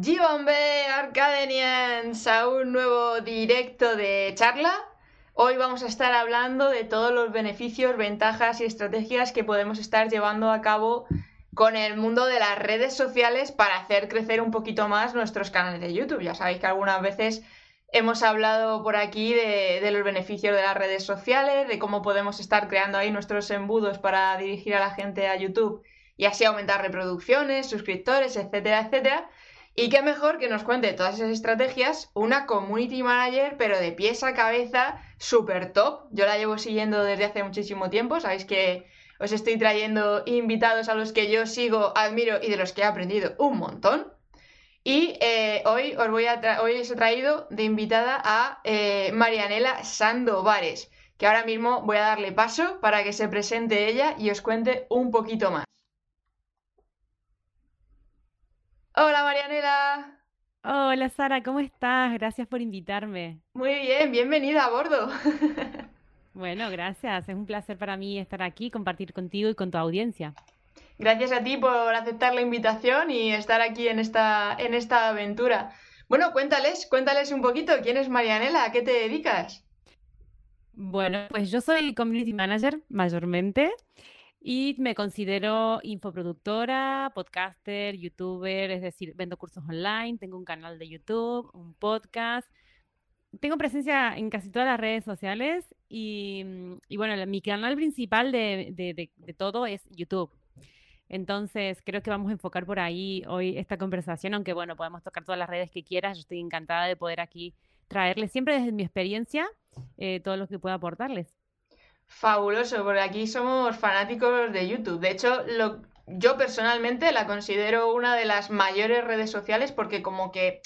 Gibombe Arcadenians a un nuevo directo de charla. Hoy vamos a estar hablando de todos los beneficios, ventajas y estrategias que podemos estar llevando a cabo con el mundo de las redes sociales para hacer crecer un poquito más nuestros canales de YouTube. Ya sabéis que algunas veces hemos hablado por aquí de, los beneficios de las redes sociales, de cómo podemos estar creando ahí nuestros embudos para dirigir a la gente a YouTube y así aumentar reproducciones, suscriptores, etcétera, etcétera. Y qué mejor que nos cuente todas esas estrategias una community manager, pero de pies a cabeza, súper top. Yo la llevo siguiendo desde hace muchísimo tiempo. Sabéis que os estoy trayendo invitados a los que yo sigo, admiro y de los que he aprendido un montón. Y eh, hoy os he traído de invitada a eh, Marianela Sandovares, que ahora mismo voy a darle paso para que se presente ella y os cuente un poquito más. Hola Marianela. Hola Sara, ¿cómo estás? Gracias por invitarme. Muy bien, bienvenida a bordo. bueno, gracias. Es un placer para mí estar aquí, compartir contigo y con tu audiencia. Gracias a ti por aceptar la invitación y estar aquí en esta, en esta aventura. Bueno, cuéntales, cuéntales un poquito, ¿quién es Marianela? ¿A qué te dedicas? Bueno, pues yo soy community manager mayormente. Y me considero infoproductora, podcaster, youtuber, es decir, vendo cursos online, tengo un canal de YouTube, un podcast. Tengo presencia en casi todas las redes sociales y, y bueno, mi canal principal de, de, de, todo es YouTube. Entonces, creo que vamos a enfocar por ahí hoy esta conversación, aunque bueno, podemos tocar todas las redes que quieras. Yo estoy encantada de poder aquí traerles siempre desde mi experiencia eh, todo lo que pueda aportarles. Fabuloso, porque aquí somos fanáticos de YouTube. De hecho, lo, yo personalmente la considero una de las mayores redes sociales porque como que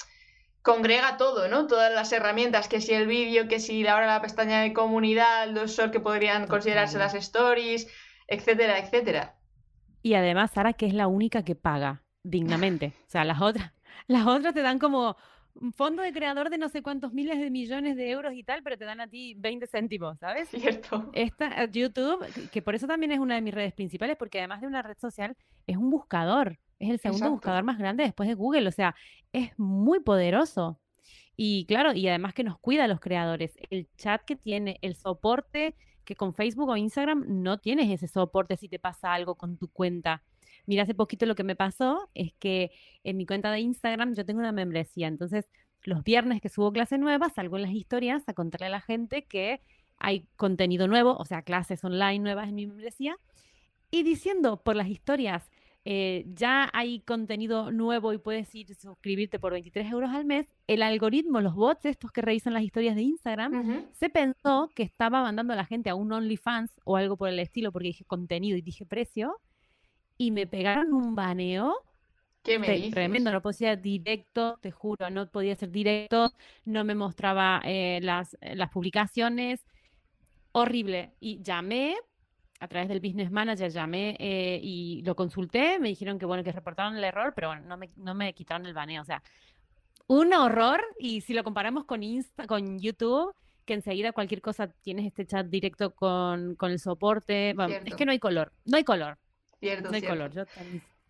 congrega todo, ¿no? Todas las herramientas, que si el vídeo, que si ahora la pestaña de comunidad, los shorts que podrían considerarse las stories, etcétera, etcétera. Y además, Sara, que es la única que paga dignamente. O sea, las otras, las otras te dan como un fondo de creador de no sé cuántos miles de millones de euros y tal, pero te dan a ti 20 céntimos, ¿sabes? Cierto. Esta, YouTube, que por eso también es una de mis redes principales, porque además de una red social, es un buscador. Es el segundo buscador más grande después de Google. O sea, es muy poderoso. Y claro, y además que nos cuida a los creadores. El chat que tiene, el soporte que con Facebook o Instagram no tienes ese soporte si te pasa algo con tu cuenta. Mira, hace poquito lo que me pasó es que en mi cuenta de Instagram yo tengo una membresía, entonces los viernes que subo clase nueva salgo en las historias a contarle a la gente que hay contenido nuevo, o sea, clases online nuevas en mi membresía, y diciendo por las historias, eh, ya hay contenido nuevo y puedes ir suscribirte por 23 euros al mes, el algoritmo, los bots estos que revisan las historias de Instagram, se pensó que estaba mandando a la gente a un OnlyFans o algo por el estilo, porque dije contenido y dije precio, y me pegaron un baneo. ¿Qué me dices? Tremendo, no podía ser directo, te juro, no podía ser directo, no me mostraba eh, las, las publicaciones, horrible. Y llamé, a través del Business Manager, llamé eh, y lo consulté, me dijeron que bueno, que reportaron el error, pero bueno, no me, no me quitaron el baneo, o sea, un horror y si lo comparamos con, Insta, con YouTube, que enseguida cualquier cosa tienes este chat directo con, con el soporte, bueno, es que no hay color, no hay color. Cierto, no color. Yo,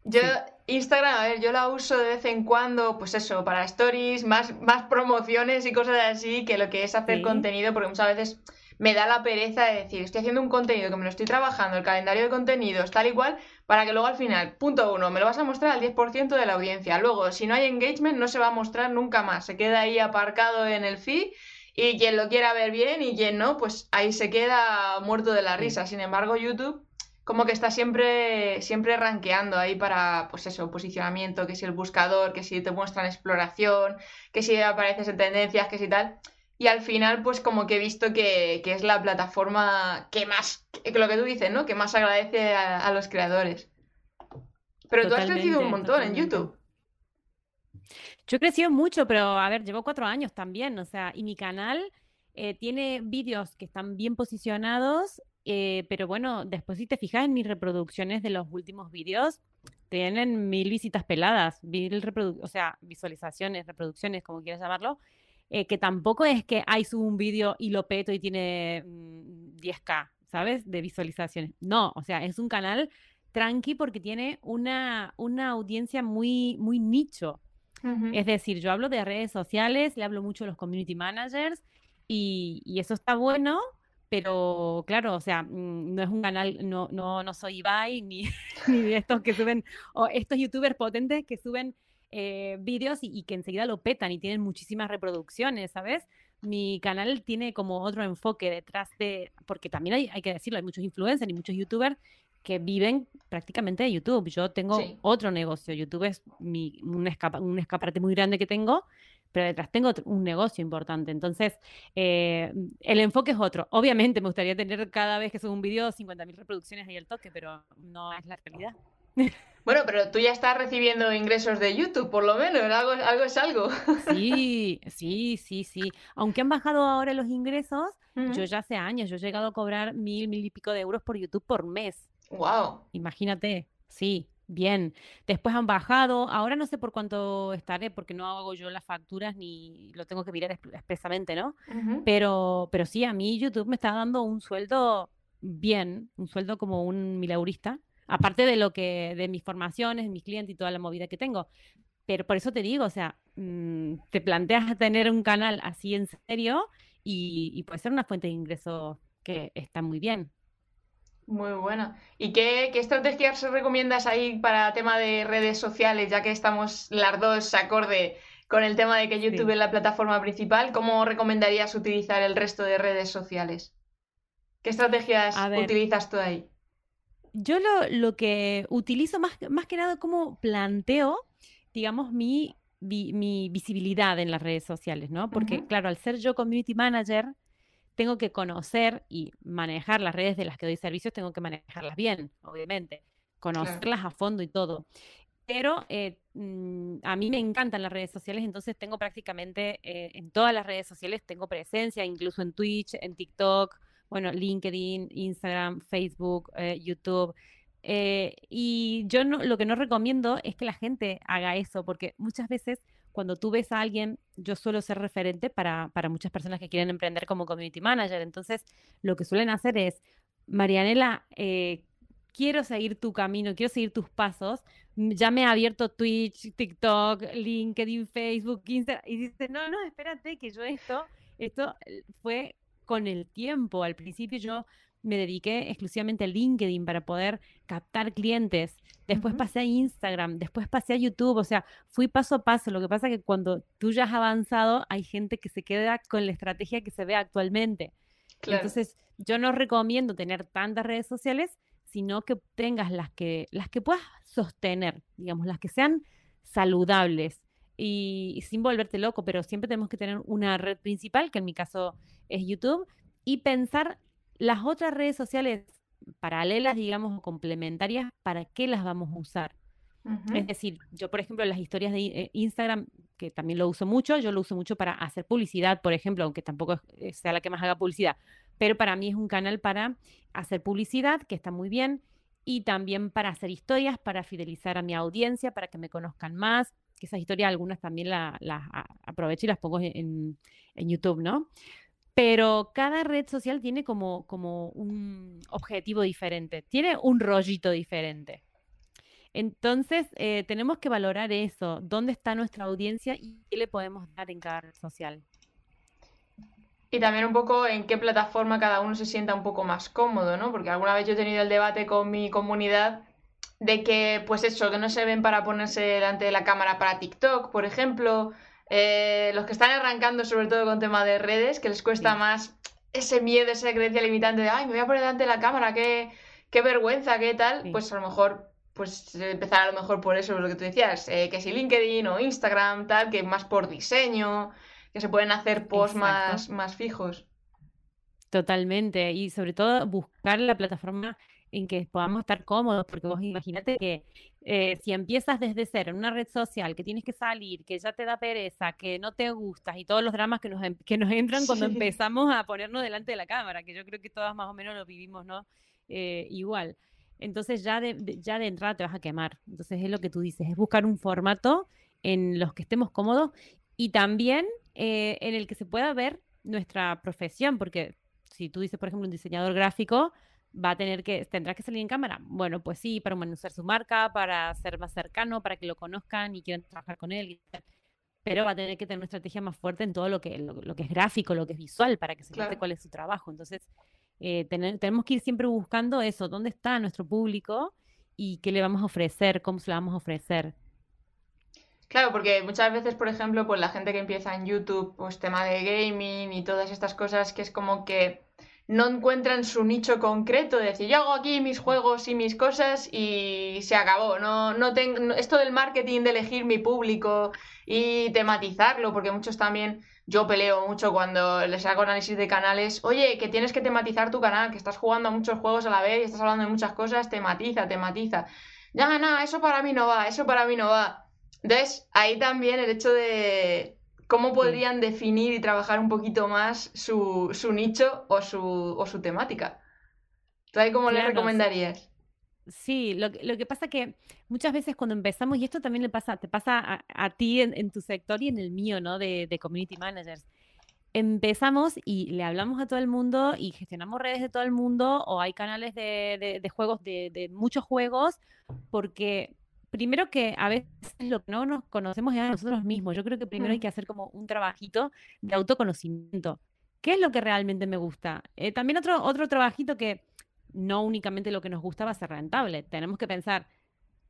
yo Instagram, a ver, yo la uso de vez en cuando, pues eso, para stories, más, más promociones y cosas así, que lo que es hacer contenido, porque muchas veces me da la pereza de decir, estoy haciendo un contenido que me lo estoy trabajando, el calendario de contenidos, tal y cual, para que luego al final, punto uno, me lo vas a mostrar al 10% de la audiencia. Luego, si no hay engagement, no se va a mostrar nunca más. Se queda ahí aparcado en el feed y quien lo quiera ver bien y quien no, pues ahí se queda muerto de la risa. Sin embargo, YouTube como que está siempre, siempre rankeando ahí para, pues eso, posicionamiento, que si el buscador, que si te muestran exploración, que si apareces en tendencias, que si tal. Y al final, pues como que he visto que, es la plataforma que más, que lo que tú dices, ¿no? Que más agradece a, los creadores. Pero tú has crecido un montón en YouTube. Yo he crecido mucho, pero a ver, llevo cuatro años también, o sea, y mi canal eh, tiene vídeos que están bien posicionados eh, pero bueno, después si te fijas en mis reproducciones de los últimos vídeos, tienen mil visitas peladas, mil o sea, visualizaciones, reproducciones, como quieras llamarlo, eh, que tampoco es que hay subo un vídeo y lo peto y tiene 10k, mm, ¿sabes? De visualizaciones. No, o sea, es un canal tranqui porque tiene una, una audiencia muy, muy nicho. Es decir, yo hablo de redes sociales, le hablo mucho a los community managers y, y eso está bueno, pero claro, o sea, mm, no es un canal, no, no, no soy Ibai ni, ni de estos que suben, o estos youtubers potentes que suben eh, vídeos y, que enseguida lo petan y tienen muchísimas reproducciones, ¿sabes? Mi canal tiene como otro enfoque detrás de, porque también hay, hay que decirlo, hay muchos influencers y muchos youtubers que viven prácticamente de YouTube. Yo tengo otro negocio, YouTube es mi, un, un escaparate muy grande que tengo, pero detrás tengo un negocio importante. Entonces, eh, el enfoque es otro. Obviamente me gustaría tener cada vez que subo un video 50.000 reproducciones ahí al toque, pero no es la realidad. Bueno, pero tú ya estás recibiendo ingresos de YouTube, por lo menos, algo, algo es algo. Sí, sí, sí, sí. Aunque han bajado ahora los ingresos, yo ya hace años, yo he llegado a cobrar mil, mil y pico de euros por YouTube por mes. Wow. Imagínate, sí. Bien, después han bajado, ahora no sé por cuánto estaré porque no hago yo las facturas ni lo tengo que mirar expresamente, ¿no? pero, pero sí, a mí YouTube me está dando un sueldo bien, un sueldo como un milaurista, aparte de lo que, de mis formaciones, mis clientes y toda la movida que tengo. Pero por eso te digo, o sea, mm, te planteas tener un canal así en serio y, y puede ser una fuente de ingreso que está muy bien. Muy buena. ¿Y qué, qué estrategias recomiendas ahí para tema de redes sociales, ya que estamos las dos acorde con el tema de que YouTube es la plataforma principal? ¿Cómo recomendarías utilizar el resto de redes sociales? ¿Qué estrategias utilizas tú ahí? Yo lo, lo, que utilizo más, más que nada como planteo, digamos, mi, mi, visibilidad en las redes sociales, ¿no? Porque, claro, al ser yo community manager, tengo que conocer y manejar las redes de las que doy servicios, tengo que manejarlas bien, obviamente, conocerlas a fondo y todo. Pero eh, mm, a mí me encantan las redes sociales, entonces tengo prácticamente eh, en todas las redes sociales, tengo presencia, incluso en Twitch, en TikTok, bueno, LinkedIn, Instagram, Facebook, eh, YouTube. y yo no, lo que no recomiendo es que la gente haga eso, porque muchas veces cuando tú ves a alguien, yo suelo ser referente para, muchas personas que quieren emprender como community manager. Entonces, lo que suelen hacer es, Marianela, eh, quiero seguir tu camino, quiero seguir tus pasos. Mm, ya me ha abierto Twitch, TikTok, LinkedIn, Facebook, Instagram. Y dice, no, no, espérate, que yo esto, esto eh, fue con el tiempo. Al principio yo me dediqué exclusivamente a LinkedIn para poder captar clientes. Después pasé a Instagram, después pasé a YouTube, o sea, fui paso a paso. Lo que pasa es que cuando tú ya has avanzado, hay gente que se queda con la estrategia que se ve actualmente. Entonces, yo no recomiendo tener tantas redes sociales, sino que tengas las que, las que puedas sostener, digamos, las que sean saludables y sin volverte loco, pero siempre tenemos que tener una red principal, que en mi caso es YouTube, y pensar las otras redes sociales paralelas, digamos, o complementarias, ¿para qué las vamos a usar? Es decir, yo, por ejemplo, las historias de eh, Instagram, que también lo uso mucho, yo lo uso mucho para hacer publicidad, por ejemplo, aunque tampoco eh, sea la que más haga publicidad, pero para mí es un canal para hacer publicidad, que está muy bien, y también para hacer historias, para fidelizar a mi audiencia, para que me conozcan más, que esas historias algunas también las aprovecho y las pongo en, en YouTube, ¿no? Pero cada red social tiene como, como un objetivo diferente, tiene un rollito diferente. Entonces, eh, tenemos que valorar eso, dónde está nuestra audiencia y qué le podemos dar en cada red social. Y también un poco en qué plataforma cada uno se sienta un poco más cómodo, ¿no? Porque alguna vez yo he tenido el debate con mi comunidad de que, pues eso, que no se ven para ponerse delante de la cámara para TikTok, por ejemplo, eh, los que están arrancando, sobre todo con tema de redes, que les cuesta más ese miedo, esa creencia limitante de, ay, me voy a poner delante de la cámara, qué, qué vergüenza, qué tal, pues a lo mejor, pues empezar a lo mejor por eso, lo que tú decías, eh, que si LinkedIn o Instagram, tal, que más por diseño, que se pueden hacer posts más, más fijos. Totalmente, y sobre todo buscar la plataforma en que podamos estar cómodos, porque vos imagínate que eh, si empiezas desde cero en una red social, que tienes que salir, que ya te da pereza, que no te gustas y todos los dramas que nos, em, que nos entran cuando empezamos a ponernos delante de la cámara, que yo creo que todas más o menos lo vivimos, ¿no? Eh, igual. Entonces ya de, ya de entrada te vas a quemar. Entonces es lo que tú dices, es buscar un formato en los que estemos cómodos y también eh, en el que se pueda ver nuestra profesión, porque si tú dices, por ejemplo, un diseñador gráfico, va a tener que, tendrá que salir en cámara. Bueno, pues sí, para humanizar su marca, para ser más cercano, para que lo conozcan y quieran trabajar con él. Pero va a tener que tener una estrategia más fuerte en todo lo que, lo, que es gráfico, lo que es visual, para que se note cuál es su trabajo. Entonces, eh, tenemos que ir siempre buscando eso, dónde está nuestro público y qué le vamos a ofrecer, cómo se lo vamos a ofrecer. Claro, porque muchas veces, por ejemplo, pues la gente que empieza en YouTube, pues tema de gaming y todas estas cosas, que es como que no encuentran su nicho concreto, de decir, yo hago aquí mis juegos y mis cosas y se acabó. No, no tengo esto del marketing, de elegir mi público y tematizarlo, porque muchos también, yo peleo mucho cuando les hago análisis de canales, oye, que tienes que tematizar tu canal, que estás jugando a muchos juegos a la vez y estás hablando de muchas cosas, tematiza, tematiza. Ya, nada, eso para mí no va, eso para mí no va. Entonces, ahí también el hecho de cómo podrían definir y trabajar un poquito más su, su nicho o su, o su temática. ¿Tú ahí cómo le recomendarías? Sí, lo, lo, que pasa que muchas veces cuando empezamos, y esto también le pasa, te pasa a, ti en, tu sector y en el mío, ¿no? De, de community managers. Empezamos y le hablamos a todo el mundo y gestionamos redes de todo el mundo o hay canales de, de, de juegos, de, muchos juegos, porque primero que a veces lo que no nos conocemos es a nosotros mismos. Yo creo que primero hay que hacer como un trabajito de autoconocimiento. ¿Qué es lo que realmente me gusta? Eh, también otro, otro trabajito que no únicamente lo que nos gusta va a ser rentable. Tenemos que pensar,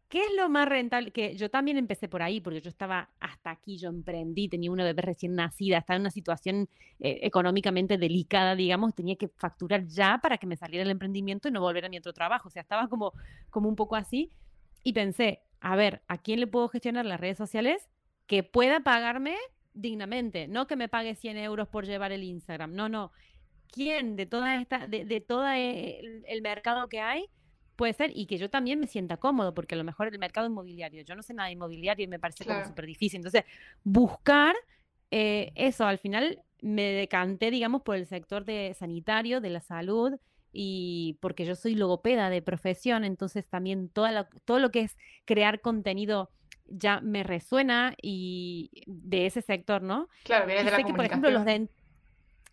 ¿qué es lo más rentable? Que yo también empecé por ahí, porque yo estaba hasta aquí, yo emprendí, tenía una bebé recién nacida, estaba en una situación eh, económicamente delicada, digamos, tenía que facturar ya para que me saliera el emprendimiento y no volver a mi otro trabajo. O sea, estaba como, como un poco así. Y pensé, a ver, ¿a quién le puedo gestionar las redes sociales que pueda pagarme dignamente? No que me pague 100 euros por llevar el Instagram. No, no. ¿Quién de toda esta, de, de todo el, mercado que hay puede ser y que yo también me sienta cómodo, porque a lo mejor el mercado inmobiliario, yo no sé nada de inmobiliario y me parece como súper difícil. Entonces, buscar eh, eso, al final me decanté, digamos, por el sector de sanitario, de la salud, y porque yo soy logopeda de profesión, entonces también toda todo lo que es crear contenido ya me resuena y de ese sector, ¿no? Claro, viene de la que, por ejemplo, los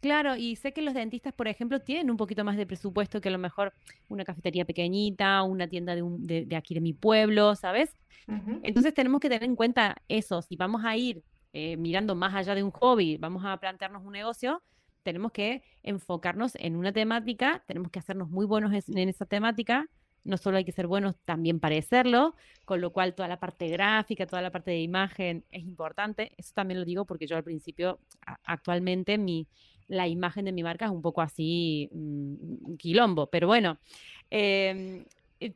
Claro, y sé que los dentistas, por ejemplo, tienen un poquito más de presupuesto que a lo mejor una cafetería pequeñita, una tienda de, de, aquí de mi pueblo, ¿sabes? Entonces tenemos que tener en cuenta eso. Si vamos a ir eh, mirando más allá de un hobby, vamos a plantearnos un negocio, tenemos que enfocarnos en una temática, tenemos que hacernos muy buenos en esa temática, no solo hay que ser buenos, también parecerlo, con lo cual toda la parte gráfica, toda la parte de imagen es importante. Eso también lo digo porque yo al principio, actualmente, mi, la imagen de mi marca es un poco así, mm, quilombo, pero bueno. Em,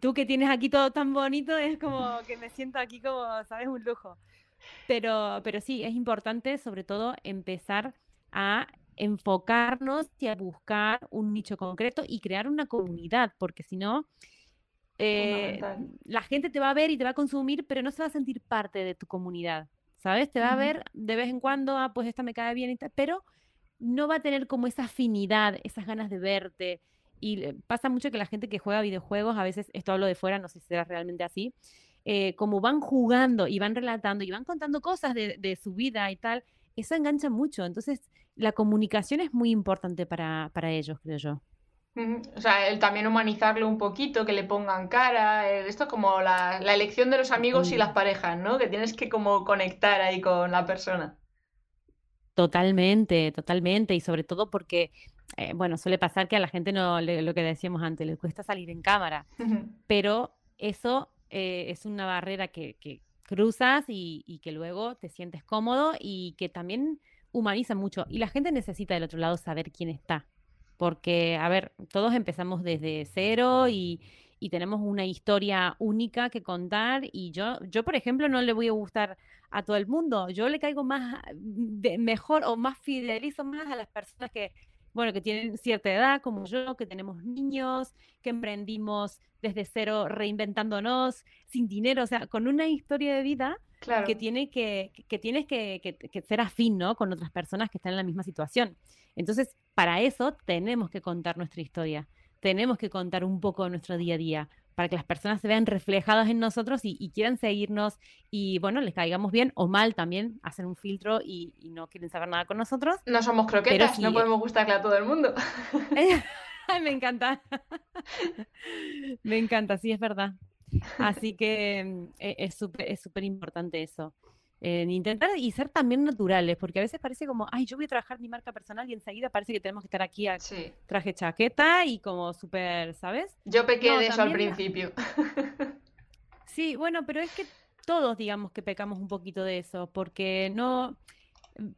tú que tienes aquí todo tan bonito, es como que me siento aquí como, ¿sabes? Un lujo. Pero, pero sí, es importante sobre todo empezar a enfocarnos y a buscar un nicho concreto y crear una comunidad, porque si no, eh, la gente te va a ver y te va a consumir, pero no se va a sentir parte de tu comunidad, ¿sabes? Te va a ver de vez en cuando, ah, pues esta me cae bien pero no va a tener como esa afinidad, esas ganas de verte. Y pasa mucho que la gente que juega videojuegos, a veces, esto hablo de fuera, no sé si será realmente así, eh, como van jugando y van relatando y van contando cosas de, de su vida y tal, eso engancha mucho. Entonces, la comunicación es muy importante para, ellos, creo yo. O sea, el también humanizarlo un poquito, que le pongan cara, esto es como la, elección de los amigos y las parejas, ¿no? Que tienes que como conectar ahí con la persona. Totalmente, totalmente, y sobre todo porque, eh, bueno, suele pasar que a la gente no, lo que decíamos antes, le cuesta salir en cámara, pero eso eh, es una barrera que, cruzas y, y, que luego te sientes cómodo y que también humaniza mucho y la gente necesita del otro lado saber quién está. Porque, a ver, todos empezamos desde cero y, tenemos una historia única que contar y yo, yo, por ejemplo, no le voy a gustar a todo el mundo. Yo le caigo más, de, mejor o más fidelizo más a las personas que, bueno, que tienen cierta edad como yo, que tenemos niños, que emprendimos desde cero reinventándonos, sin dinero, o sea, con una historia de vida que, tiene que, que tienes que, ser afín ¿no? con otras personas que están en la misma situación. Entonces, para eso tenemos que contar nuestra historia, tenemos que contar un poco de nuestro día a día, para que las personas se vean reflejadas en nosotros y, quieran seguirnos y, bueno, les caigamos bien o mal también, hacen un filtro y, no quieren saber nada con nosotros. No somos croquetas, no podemos gustarle a todo el mundo. me encanta. me encanta, sí, es verdad. Así que mm, e, es súper es súper importante eso. Intentar y ser también naturales, porque a veces parece como, ay, yo voy a trabajar mi marca personal y enseguida parece que tenemos que estar aquí a traje chaqueta y como súper, ¿sabes? Yo pequé de eso al principio. sí, bueno, pero es que todos digamos que pecamos un poquito de eso, porque no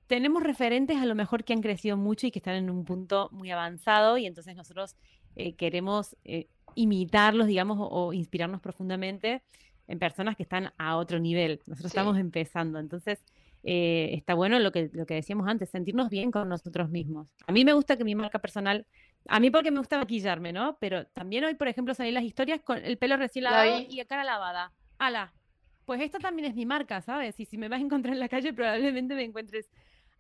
tenemos referentes a lo mejor que han crecido mucho y que están en un punto muy avanzado y entonces nosotros eh, queremos eh, imitarlos, digamos, o, inspirarnos profundamente en personas que están a otro nivel. Nosotros estamos empezando, entonces eh, está bueno lo que, lo que decíamos antes, sentirnos bien con nosotros mismos. A mí me gusta que mi marca personal, a mí porque me gusta maquillarme, ¿no? Pero también hoy, por ejemplo, salí las historias con el pelo recién lavado y la cara lavada. ¡Hala! pues esta también es mi marca, ¿sabes? Y si me vas a encontrar en la calle, probablemente me encuentres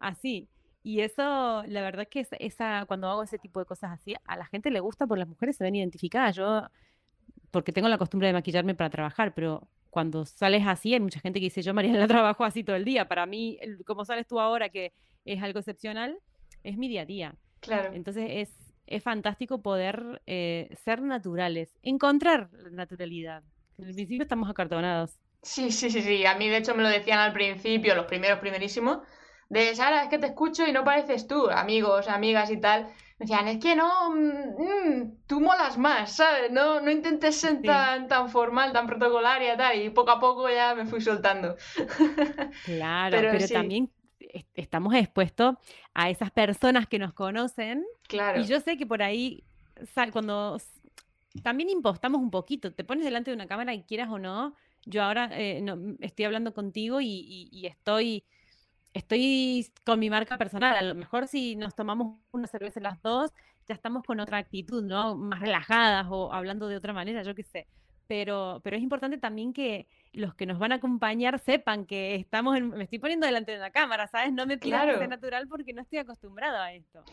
así. Y eso, la verdad que esa, cuando hago ese tipo de cosas así, a la gente le gusta porque las mujeres se ven identificadas. Yo, porque tengo la costumbre de maquillarme para trabajar, pero cuando sales así, hay mucha gente que dice, yo María la trabajo así todo el día. Para mí, como sales tú ahora, que es algo excepcional, es mi día a día. Claro. Entonces es, es fantástico poder eh, ser naturales, encontrar la naturalidad. En el principio estamos acartonados. Sí, sí, sí, sí. A mí, de hecho, me lo decían al principio, los primeros, primerísimos, de Sara, es que te escucho y no pareces tú, amigos, amigas y tal. Me decían, es que no, mm, tú molas más, ¿sabes? No, no intentes ser tan, tan formal, tan protocolaria tal. Y poco a poco ya me fui soltando. Claro, pero, también estamos expuestos a esas personas que nos conocen. Claro. Y yo sé que por ahí, cuando también impostamos un poquito, te pones delante de una cámara y quieras o no, yo ahora eh, no, estoy hablando contigo y, estoy, estoy con mi marca personal. A lo mejor si nos tomamos una cerveza las dos, ya estamos con otra actitud, ¿no? Más relajadas o hablando de otra manera, yo qué sé. Pero, pero es importante también que los que nos van a acompañar sepan que estamos en, me estoy poniendo delante de una cámara, ¿sabes? No me pidas claro. natural porque no estoy acostumbrado a esto.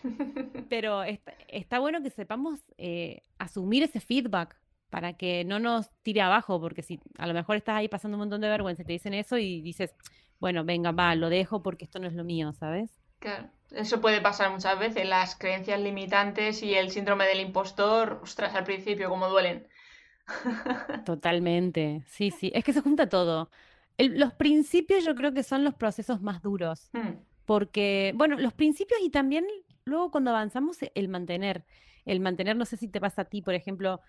Pero está, bueno que sepamos eh, asumir ese feedback, para que no nos tire abajo, porque si a lo mejor estás ahí pasando un montón de vergüenza y te dicen eso y dices, bueno, venga, va, lo dejo porque esto no es lo mío, ¿sabes? Claro, eso puede pasar muchas veces, las creencias limitantes y el síndrome del impostor, ostras, al principio, como duelen. Totalmente, sí, sí, es que se junta todo. los principios yo creo que son los procesos más duros, hmm. porque, bueno, los principios y también luego cuando avanzamos el mantener, el mantener, no sé si te pasa a ti, por ejemplo,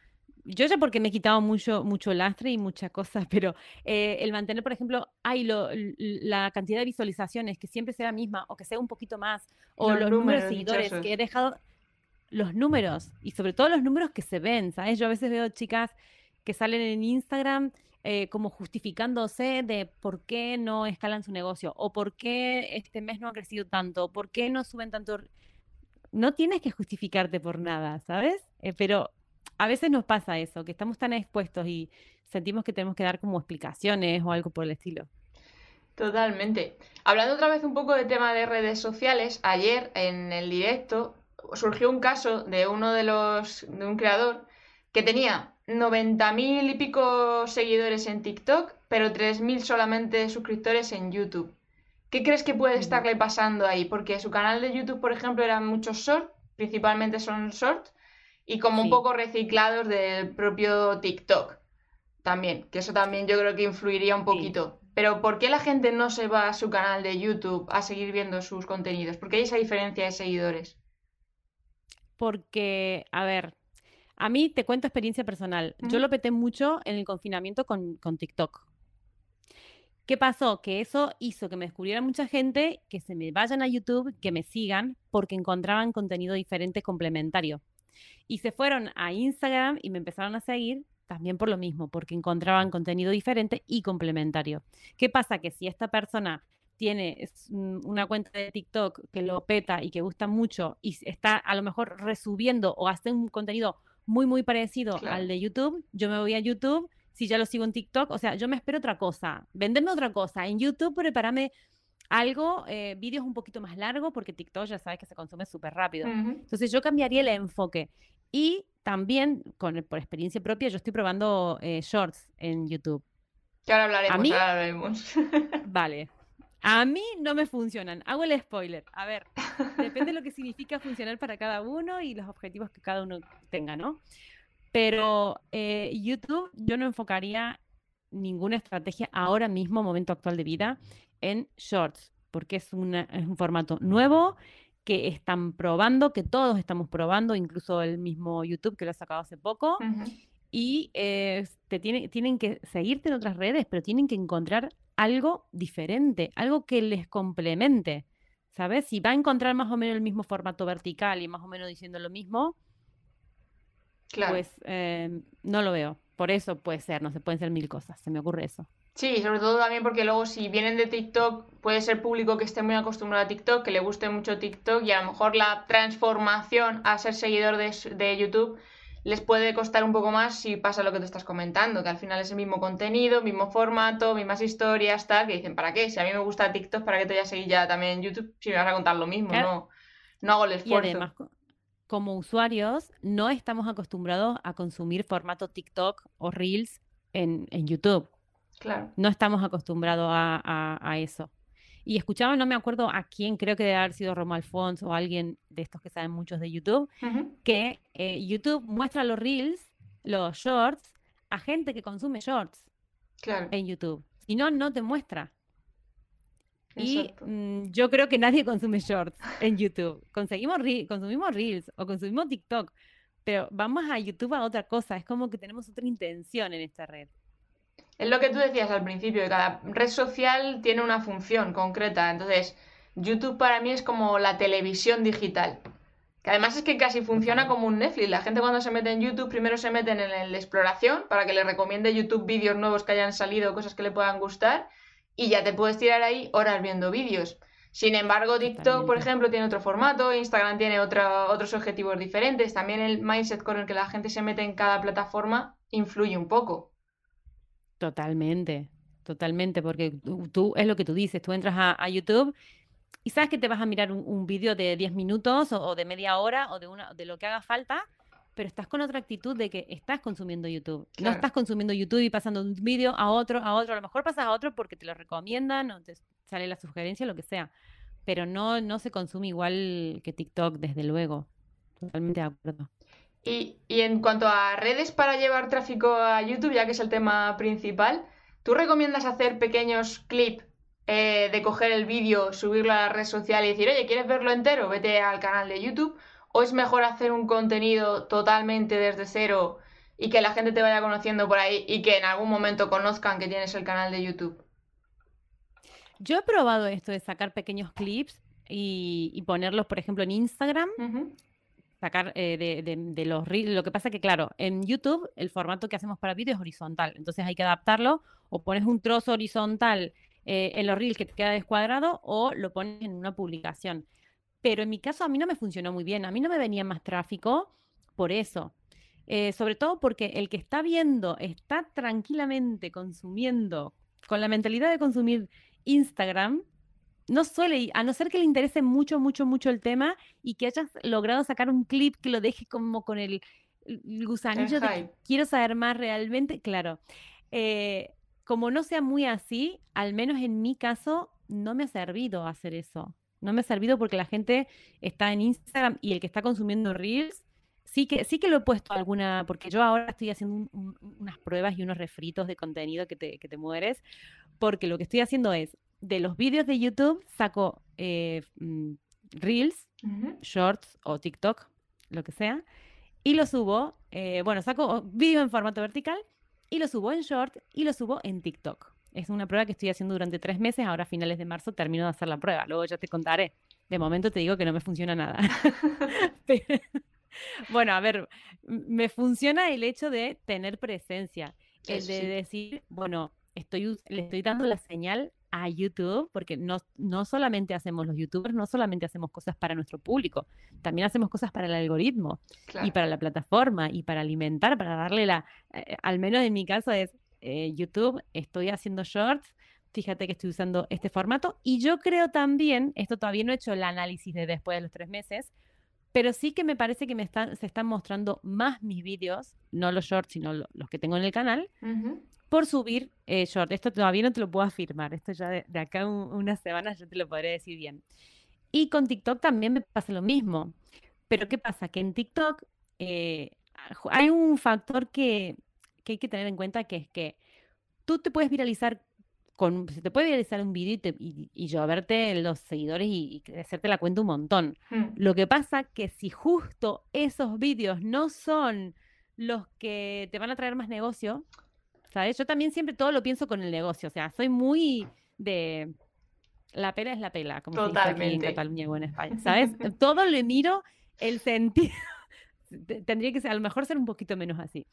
yo ya porque me he quitado mucho, mucho lastre y muchas cosas, pero eh, el mantener, por ejemplo, hay la cantidad de visualizaciones que siempre sea la misma o que sea un poquito más, o los, números de seguidores que he dejado, los números, y sobre todo los números que se ven, ¿sabes? Yo a veces veo chicas que salen en Instagram eh, como justificándose de por qué no escalan su negocio, o por qué este mes no ha crecido tanto, o por qué no suben tanto. No tienes que justificarte por nada, ¿sabes? Eh, pero a veces nos pasa eso, que estamos tan expuestos y sentimos que tenemos que dar como explicaciones o algo por el estilo. Totalmente. Hablando otra vez un poco de tema de redes sociales, ayer en el directo surgió un caso de uno de los de un creador que tenía 90.000 y pico seguidores en TikTok, pero 3.000 solamente suscriptores en YouTube. ¿Qué crees que puede estarle pasando ahí? Porque su canal de YouTube, por ejemplo, eran muchos short, principalmente son short, y como un poco reciclados del propio TikTok también, que eso también yo creo que influiría un poquito. Pero ¿por qué la gente no se va a su canal de YouTube a seguir viendo sus contenidos? ¿Por qué hay esa diferencia de seguidores? Porque, a ver, a mí te cuento experiencia personal. Yo lo peté mucho en el confinamiento con, con TikTok. ¿Qué pasó? Que eso hizo que me descubriera mucha gente, que se me vayan a YouTube, que me sigan, porque encontraban contenido diferente complementario. Y se fueron a Instagram y me empezaron a seguir también por lo mismo, porque encontraban contenido diferente y complementario. ¿Qué pasa? Que si esta persona tiene una cuenta de TikTok que lo peta y que gusta mucho y está a lo mejor resubiendo o hace un contenido muy, muy parecido al de YouTube, yo me voy a YouTube, si ya lo sigo en TikTok, o sea, yo me espero otra cosa, venderme otra cosa. En YouTube, prepárame algo, eh, vídeos un poquito más largos, porque TikTok ya sabes que se consume súper rápido. Entonces yo cambiaría el enfoque. Y también, con, por experiencia propia, yo estoy probando eh, shorts en YouTube. Que ahora hablaremos, ¿A mí? ahora hablaremos. vale. A mí no me funcionan. Hago el spoiler. A ver, Depende de lo que significa funcionar para cada uno y los objetivos que cada uno tenga, ¿no? Pero eh, YouTube yo no enfocaría ninguna estrategia ahora mismo, momento actual de vida, en shorts, porque es, es un formato nuevo que están probando, que todos estamos probando, incluso el mismo YouTube que lo ha sacado hace poco. Y eh, te tiene, tienen que seguirte en otras redes, pero tienen que encontrar algo diferente, algo que les complemente. ¿Sabes? Si va a encontrar más o menos el mismo formato vertical y más o menos diciendo lo mismo, pues eh, no lo veo. Por eso puede ser, no se pueden ser mil cosas, se me ocurre eso. Sí, sobre todo también porque luego si vienen de TikTok, puede ser público que esté muy acostumbrado a TikTok, que le guste mucho TikTok y a lo mejor la transformación a ser seguidor de, YouTube les puede costar un poco más si pasa lo que te estás comentando, que al final es el mismo contenido, mismo formato, mismas historias, tal, que dicen, ¿para qué? Si a mí me gusta TikTok, ¿para qué te voy a seguir ya también en YouTube si me vas a contar lo mismo? No, no hago el esfuerzo como usuarios no estamos acostumbrados a consumir formato TikTok o Reels en, YouTube. Claro. No estamos acostumbrados a, eso. Y escuchaba, no me acuerdo a quién, creo que debe haber sido Romo Alfonso o alguien de estos que saben muchos de YouTube, que eh, YouTube muestra los Reels, los Shorts, a gente que consume Shorts en YouTube. Si no, no te muestra. Y mm, yo creo que nadie consume shorts en YouTube. Conseguimos consumimos Reels o consumimos TikTok, pero vamos a YouTube a otra cosa. Es como que tenemos otra intención en esta red. Es lo que tú decías al principio, que cada red social tiene una función concreta. Entonces, YouTube para mí es como la televisión digital. Que además es que casi funciona como un Netflix. La gente cuando se mete en YouTube primero se meten en la exploración para que le recomiende YouTube vídeos nuevos que hayan salido, cosas que le puedan gustar y ya te puedes tirar ahí horas viendo vídeos. Sin embargo, TikTok, por ejemplo, tiene otro formato, Instagram tiene otros objetivos diferentes. También el mindset con el que la gente se mete en cada plataforma influye un poco. Totalmente, totalmente, porque tú, es lo que tú dices, tú entras a, YouTube y sabes que te vas a mirar un, vídeo de 10 minutos o, de media hora o de, una, de lo que haga falta pero estás con otra actitud de que estás consumiendo YouTube. No estás consumiendo YouTube y pasando un vídeo a otro, a otro. A lo mejor pasas a otro porque te lo recomiendan o te sale la sugerencia, lo que sea. Pero no, no se consume igual que TikTok, desde luego. Totalmente de acuerdo. Y, en cuanto a redes para llevar tráfico a YouTube, ya que es el tema principal, ¿tú recomiendas hacer pequeños clips eh, de coger el vídeo, subirlo a la red social y decir, oye, ¿quieres verlo entero? Vete al canal de YouTube ¿O es mejor hacer un contenido totalmente desde cero y que la gente te vaya conociendo por ahí y que en algún momento conozcan que tienes el canal de YouTube? Yo he probado esto de sacar pequeños clips y, ponerlos, por ejemplo, en Instagram. Sacar eh, de, los reels. Lo que pasa que, claro, en YouTube el formato que hacemos para vídeo es horizontal. Entonces hay que adaptarlo. O pones un trozo horizontal eh, en los reels que te queda descuadrado o lo pones en una publicación. Pero en mi caso a mí no me funcionó muy bien, a mí no me venía más tráfico por eso. Eh, sobre todo porque el que está viendo, está tranquilamente consumiendo, con la mentalidad de consumir Instagram, no suele, a no ser que le interese mucho, mucho, mucho el tema y que hayas logrado sacar un clip que lo deje como con el, gusanillo de quiero saber más realmente, claro. Eh, como no sea muy así, al menos en mi caso, no me ha servido hacer eso. No me ha servido porque la gente está en Instagram y el que está consumiendo Reels, sí que, sí que lo he puesto alguna, porque yo ahora estoy haciendo unas pruebas y unos refritos de contenido que te, que te mueres, porque lo que estoy haciendo es, de los vídeos de YouTube saco eh, mm, Reels, Shorts o TikTok, lo que sea, y lo subo, eh, bueno, saco vídeo en formato vertical y lo subo en Short y lo subo en TikTok. Es una prueba que estoy haciendo durante tres meses. Ahora a finales de marzo termino de hacer la prueba. Luego ya te contaré. De momento te digo que no me funciona nada. bueno, a ver, me funciona el hecho de tener presencia. El de decir, bueno, estoy, le estoy dando la señal a YouTube, porque no, no solamente hacemos los youtubers, no solamente hacemos cosas para nuestro público, también hacemos cosas para el algoritmo y para la plataforma y para alimentar, para darle la, eh, al menos en mi caso es, eh, YouTube, estoy haciendo shorts, fíjate que estoy usando este formato y yo creo también, esto todavía no he hecho el análisis de después de los tres meses, pero sí que me parece que me están, se están mostrando más mis vídeos, no los shorts, sino los que tengo en el canal, por subir eh, shorts. Esto todavía no te lo puedo afirmar, esto ya de, acá unas semanas yo te lo podré decir bien. Y con TikTok también me pasa lo mismo. Pero ¿qué pasa? Que en TikTok eh, hay un factor que, que, hay que tener en cuenta, que es que tú te puedes viralizar con, se te puede viralizar un vídeo y, y, yo verte los seguidores y, y, hacerte la cuenta un montón. Mm. Lo que pasa que si justo esos vídeos no son los que te van a traer más negocio, ¿sabes? Yo también siempre todo lo pienso con el negocio, o sea, soy muy de la pela es la pela, como se dice aquí en Cataluña o en España, ¿sabes? todo le miro el sentido. Tendría que ser, a lo mejor ser un poquito menos así.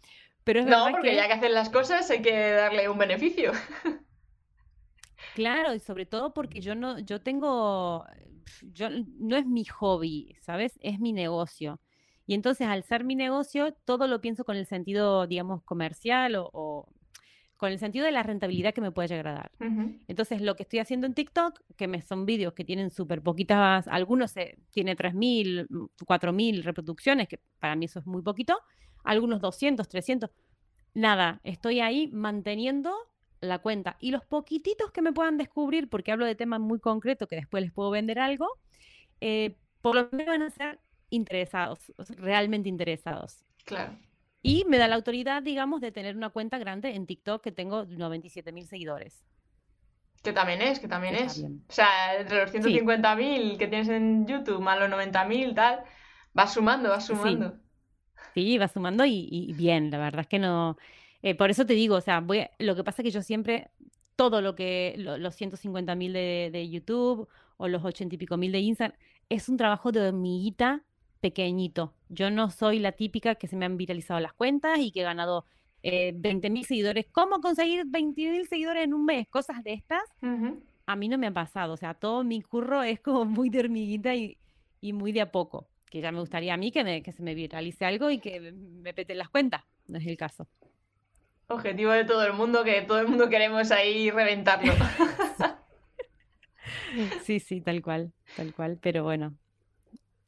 Pero es no, porque ya que hacen las cosas hay que darle un beneficio. Claro, y sobre todo porque yo no, yo tengo, yo no es mi hobby, ¿sabes? Es mi negocio. Y entonces, al ser mi negocio, todo lo pienso con el sentido, digamos, comercial o, con el sentido de la rentabilidad que me puede llegar a dar. Entonces, lo que estoy haciendo en TikTok, que me son vídeos que tienen súper poquitas, algunos eh, tiene 3.000, 4.000 reproducciones, que para mí eso es muy poquito, algunos 200, 300. Nada, estoy ahí manteniendo la cuenta. Y los poquititos que me puedan descubrir, porque hablo de temas muy concretos que después les puedo vender algo, eh, por lo menos van a ser interesados, realmente interesados. Claro. Y me da la autoridad, digamos, de tener una cuenta grande en TikTok que tengo 97 mil seguidores. Que también es, que también es. O sea, entre los 150 mil que tienes en YouTube más los 90 mil, tal, va sumando, va sumando. Sí, va sumando y, bien, la verdad es que no. Eh, por eso te digo, o sea, voy lo que pasa es que yo siempre, todo lo que, los 150 mil de, de, YouTube o los 80 y pico mil de Instagram, es un trabajo de hormiguita pequeñito. Yo no soy la típica que se me han viralizado las cuentas y que he ganado eh, 20 mil seguidores. ¿Cómo conseguir 20 mil seguidores en un mes? Cosas de estas. A mí no me ha pasado. O sea, todo mi curro es como muy de hormiguita y, y muy de a poco. Que ya me gustaría a mí que, me, que se me viralice algo y que me peten las cuentas. No es el caso. Objetivo de todo el mundo, que todo el mundo queremos ahí reventarlo. sí, sí, tal cual, tal cual. Pero bueno,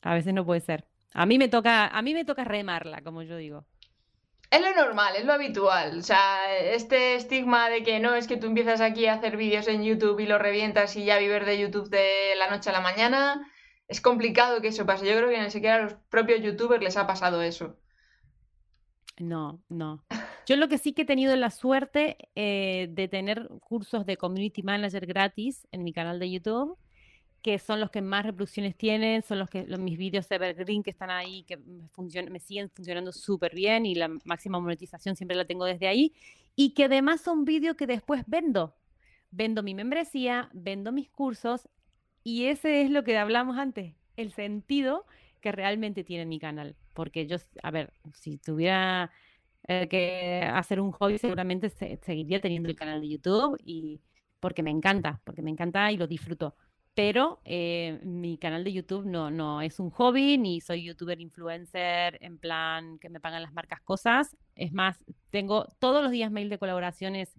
a veces no puede ser. A mí me toca, a mí me toca remarla, como yo digo. Es lo normal, es lo habitual. O sea, este estigma de que no es que tú empiezas aquí a hacer vídeos en YouTube y lo revientas y ya vives de YouTube de la noche a la mañana, es complicado que eso pase. Yo creo que ni siquiera a los propios YouTubers les ha pasado eso. No, no. Yo lo que sí que he tenido la suerte eh, de tener cursos de Community Manager gratis en mi canal de YouTube que son los que más reproducciones tienen, son los que los, mis vídeos Evergreen que están ahí, que me, me siguen funcionando súper bien y la máxima monetización siempre la tengo desde ahí. Y que además son vídeos que después vendo. Vendo mi membresía, vendo mis cursos y ese es lo que hablamos antes, el sentido que realmente tiene mi canal. Porque yo, a ver, si tuviera eh, que hacer un hobby, seguramente seguiría teniendo el canal de YouTube y porque me encanta, porque me encanta y lo disfruto pero eh, mi canal de YouTube no, no es un hobby, ni soy youtuber influencer en plan que me pagan las marcas cosas. Es más, tengo todos los días mail de colaboraciones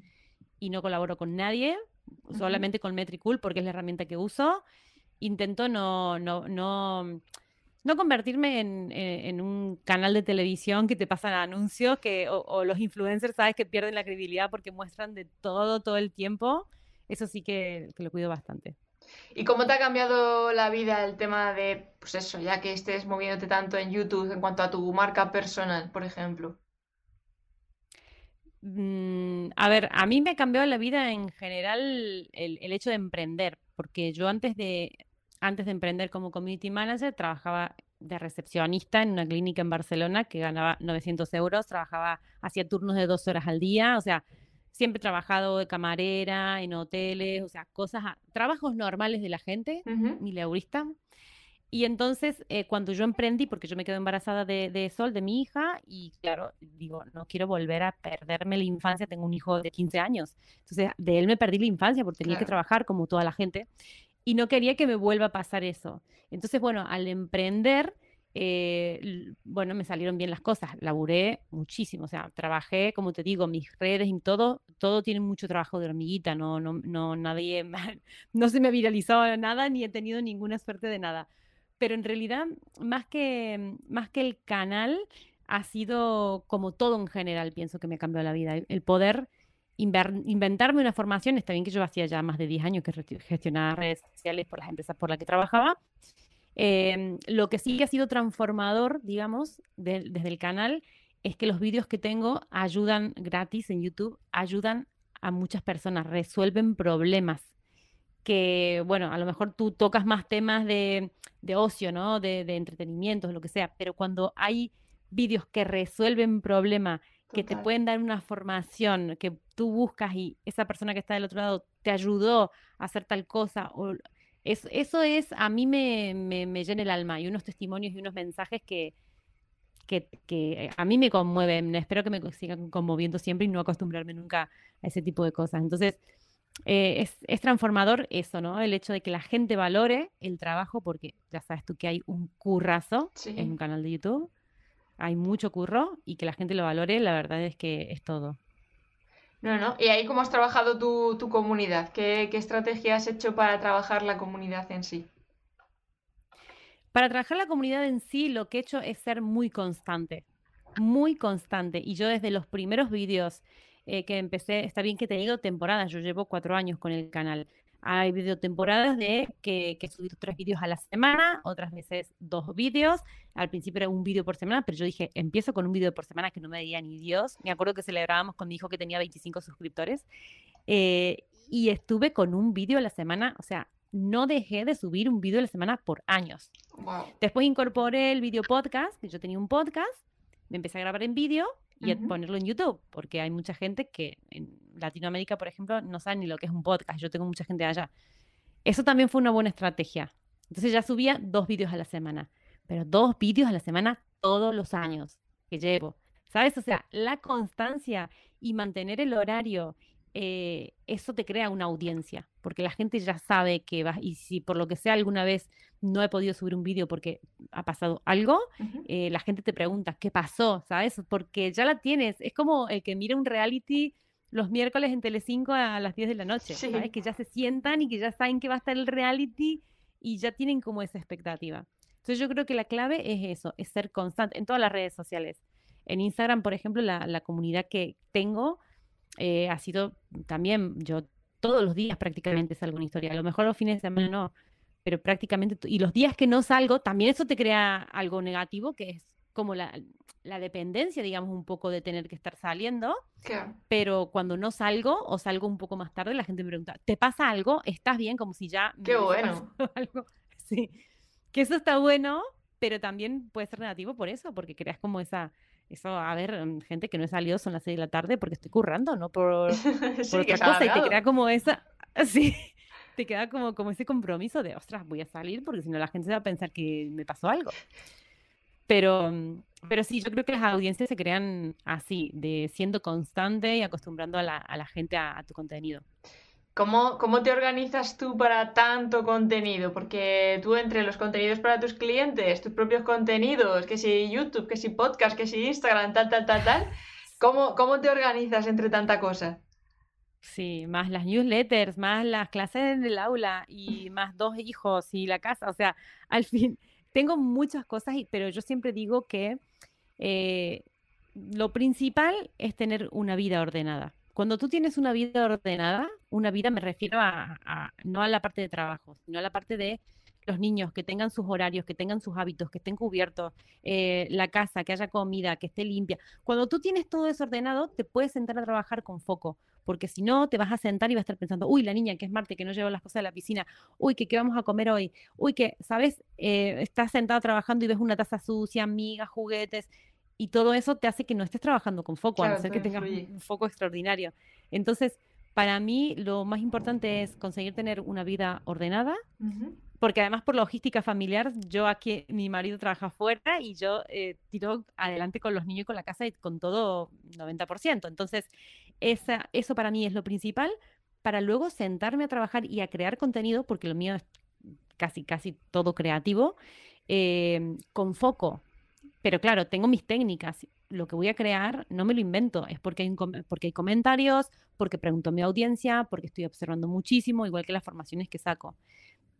y no colaboro con nadie, solamente con Metricool porque es la herramienta que uso. Intento no, no, no, no convertirme en, eh, en, un canal de televisión que te pasan anuncios que, o, los influencers, sabes, que pierden la credibilidad porque muestran de todo, todo el tiempo. Eso sí que, que lo cuido bastante. ¿Y cómo te ha cambiado la vida el tema de, pues eso, ya que estés moviéndote tanto en YouTube en cuanto a tu marca personal, por ejemplo? Mm, a ver, a mí me ha cambiado la vida en general el, el, hecho de emprender, porque yo antes de, antes de emprender como community manager trabajaba de recepcionista en una clínica en Barcelona que ganaba 900 euros, trabajaba, hacía turnos de dos horas al día, o sea, siempre he trabajado de camarera, en hoteles, o sea, cosas, trabajos normales de la gente, mi leurista. Y entonces, eh, cuando yo emprendí, porque yo me quedé embarazada de, Sol, de mi hija, y claro, digo, no quiero volver a perderme la infancia, tengo un hijo de 15 años. Entonces, de él me perdí la infancia porque tenía que trabajar como toda la gente, y no quería que me vuelva a pasar eso. Entonces, bueno, al emprender, eh, bueno, me salieron bien las cosas, laburé muchísimo, o sea, trabajé, como te digo, mis redes y todo, todo tiene mucho trabajo de hormiguita, no, no, no, nadie, no se me ha viralizado nada ni he tenido ninguna suerte de nada. Pero en realidad, más que, más que el canal, ha sido como todo en general, pienso que me ha cambiado la vida, el poder inventarme una formación, está bien que yo hacía ya más de 10 años que gestionaba redes sociales por las empresas por las que trabajaba. Em, lo que sí que ha sido transformador, digamos, desde el canal, es que los vídeos que tengo ayudan gratis en YouTube, ayudan a muchas personas, resuelven problemas que, bueno, a lo mejor tú tocas más temas de, ocio, ¿no? De, de entretenimiento, lo que sea, pero cuando hay vídeos que resuelven problemas, que te pueden dar una formación que tú buscas y esa persona que está del otro lado te ayudó a hacer tal cosa, o eso, es, a mí me, me, llena el alma y unos testimonios y unos mensajes que, que, a mí me conmueven. Espero que me sigan conmoviendo siempre y no acostumbrarme nunca a ese tipo de cosas. Entonces, eh, es, transformador eso, ¿no? El hecho de que la gente valore el trabajo, porque ya sabes tú que hay un currazo en un canal de YouTube, hay mucho curro y que la gente lo valore, la verdad es que es todo. No, no. ¿Y ahí cómo has trabajado tu, tu comunidad? ¿Qué, ¿Qué estrategia has hecho para trabajar la comunidad en sí? Para trabajar la comunidad en sí, lo que he hecho es ser muy constante, muy constante. Y yo desde los primeros vídeos eh, que empecé, está bien que he tenido temporadas, yo llevo cuatro años con el canal. Hay videotemporadas de que, que subido tres vídeos a la semana, otras veces dos vídeos. Al principio era un vídeo por semana, pero yo dije, empiezo con un vídeo por semana que no me diría ni Dios. Me acuerdo que celebrábamos con mi hijo que tenía 25 suscriptores. Eh, y estuve con un vídeo a la semana, o sea, no dejé de subir un vídeo a la semana por años. Después incorporé el video podcast, que yo tenía un podcast, me empecé a grabar en vídeo y ponerlo en YouTube, porque hay mucha gente que en Latinoamérica, por ejemplo, no sabe ni lo que es un podcast. Yo tengo mucha gente allá. Eso también fue una buena estrategia. Entonces ya subía dos vídeos a la semana, pero dos vídeos a la semana todos los años que llevo. ¿Sabes? O sea, la constancia y mantener el horario eh, eso te crea una audiencia, porque la gente ya sabe que vas, y si por lo que sea alguna vez no he podido subir un vídeo porque ha pasado algo, eh, la gente te pregunta, ¿qué pasó? ¿Sabes? Porque ya la tienes. Es como el que mira un reality los miércoles en Telecinco a las 10 de la noche, ¿sabes? Que ya se sientan y que ya saben que va a estar el reality y ya tienen como esa expectativa. Entonces yo creo que la clave es eso, es ser constante en todas las redes sociales. En Instagram, por ejemplo, la, la comunidad que tengo eh, ha sido también, yo todos los días prácticamente salgo una historia, a lo mejor los fines de semana no, pero prácticamente, y los días que no salgo, también eso te crea algo negativo, que es como la, la dependencia, digamos, un poco de tener que estar saliendo. Pero cuando no salgo o salgo un poco más tarde, la gente me pregunta, ¿te pasa algo? ¿Estás bien? Como si ya... Qué bueno. Algo. Sí. Que eso está bueno, pero también puede ser negativo por eso, porque creas como esa eso, a ver, mm, gente que no he salido son las 6 de la tarde porque estoy currando, ¿no? Por, por otra cosa. Y te queda como esa, sí, te queda como, como ese compromiso de, ostras, voy a salir porque si no la gente se va a pensar que me pasó algo. Pero, mm, pero sí, yo creo que las audiencias se crean así, de siendo constante y acostumbrando a la, a la gente a tu contenido. ¿Cómo, ¿Cómo, te organizas tú para tanto contenido? Porque tú entre los contenidos para tus clientes, tus propios contenidos, que si YouTube, que si podcast, que si Instagram, tal, tal, tal, tal, ¿cómo, cómo te organizas entre tanta cosa? Sí, más las newsletters, más las clases en el aula y más dos hijos y la casa. O sea, al fin, tengo muchas cosas, pero yo siempre digo que eh, lo principal es tener una vida ordenada. Cuando tú tienes una vida ordenada, una vida me refiero a, no a la parte de trabajo, sino a la parte de los niños, que tengan sus horarios, que tengan sus hábitos, que estén cubiertos, eh, la casa, que haya comida, que esté limpia. Cuando tú tienes todo desordenado, te puedes sentar a trabajar con foco, porque si no, te vas a sentar y vas a estar pensando, uy, la niña que es Marte, que no lleva las cosas a la piscina, uy, que qué vamos a comer hoy, uy, que, ¿sabes? Eh, estás sentado trabajando y ves una taza sucia, amigas, juguetes, y todo eso te hace que no estés trabajando con foco, a no ser que tengas un foco extraordinario. Entonces, para mí lo más importante es conseguir tener una vida ordenada, porque además por logística familiar, yo aquí, mi marido trabaja fuera y yo eh, tiro adelante con los niños y con la casa y con todo 90%. Entonces, esa, eso para mí es lo principal para luego sentarme a trabajar y a crear contenido, porque lo mío es casi, casi todo creativo, eh, con foco, pero claro, tengo mis técnicas. Lo que voy a crear no me lo invento, es porque hay, porque hay comentarios, porque pregunto a mi audiencia, porque estoy observando muchísimo, igual que las formaciones que saco.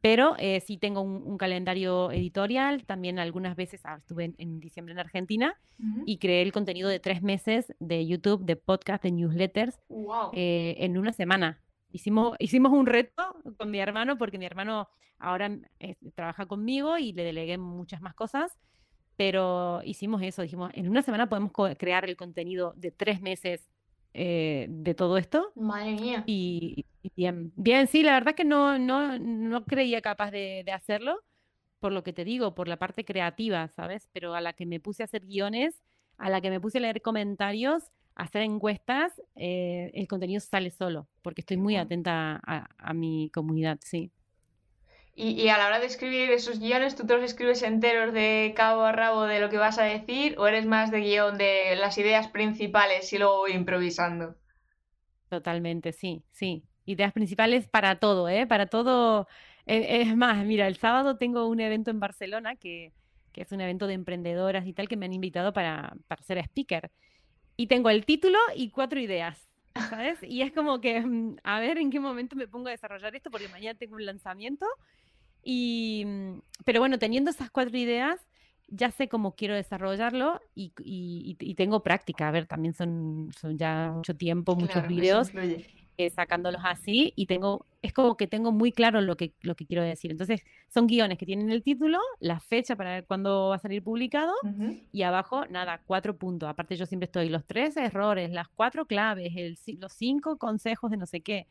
Pero eh, sí tengo un, calendario editorial, también algunas veces ah, estuve en, diciembre en Argentina y creé el contenido de tres meses de YouTube, de podcast, de newsletters eh, en una semana. Hicimos, hicimos un reto con mi hermano porque mi hermano ahora eh, trabaja conmigo y le delegué muchas más cosas, pero hicimos eso, dijimos, en una semana podemos crear el contenido de tres meses eh, de todo esto. Madre mía. Y, bien, bien, sí, la verdad que no, no, no creía capaz de, hacerlo, por lo que te digo, por la parte creativa, ¿sabes? Pero a la que me puse a hacer guiones, a la que me puse a leer comentarios, a hacer encuestas, eh, el contenido sale solo, porque estoy muy atenta a mi comunidad, sí. Y, a la hora de escribir esos guiones, ¿tú te los escribes enteros de cabo a rabo de lo que vas a decir o eres más de guion de las ideas principales y luego voy improvisando? Totalmente, sí, sí. Ideas principales para todo, ¿eh? Para todo. E, es más, mira, el sábado tengo un evento en Barcelona que, que es un evento de emprendedoras y tal que me han invitado para, para ser speaker. Y tengo el título y cuatro ideas. ¿Sabes? Y es como que, mm, a ver en qué momento me pongo a desarrollar esto, porque mañana tengo un lanzamiento y, mm, pero bueno, teniendo esas cuatro ideas, ya sé cómo quiero desarrollarlo y, y, tengo práctica. A ver, también son, son ya mucho tiempo, muchos videos eh, sacándolos así y tengo, es como que tengo muy claro lo que, lo que quiero decir. Entonces, son guiones que tienen el título, la fecha para ver cuándo va a salir publicado y abajo, nada, cuatro puntos. Aparte, yo siempre estoy los tres errores, las cuatro claves, el, los cinco consejos de no sé qué.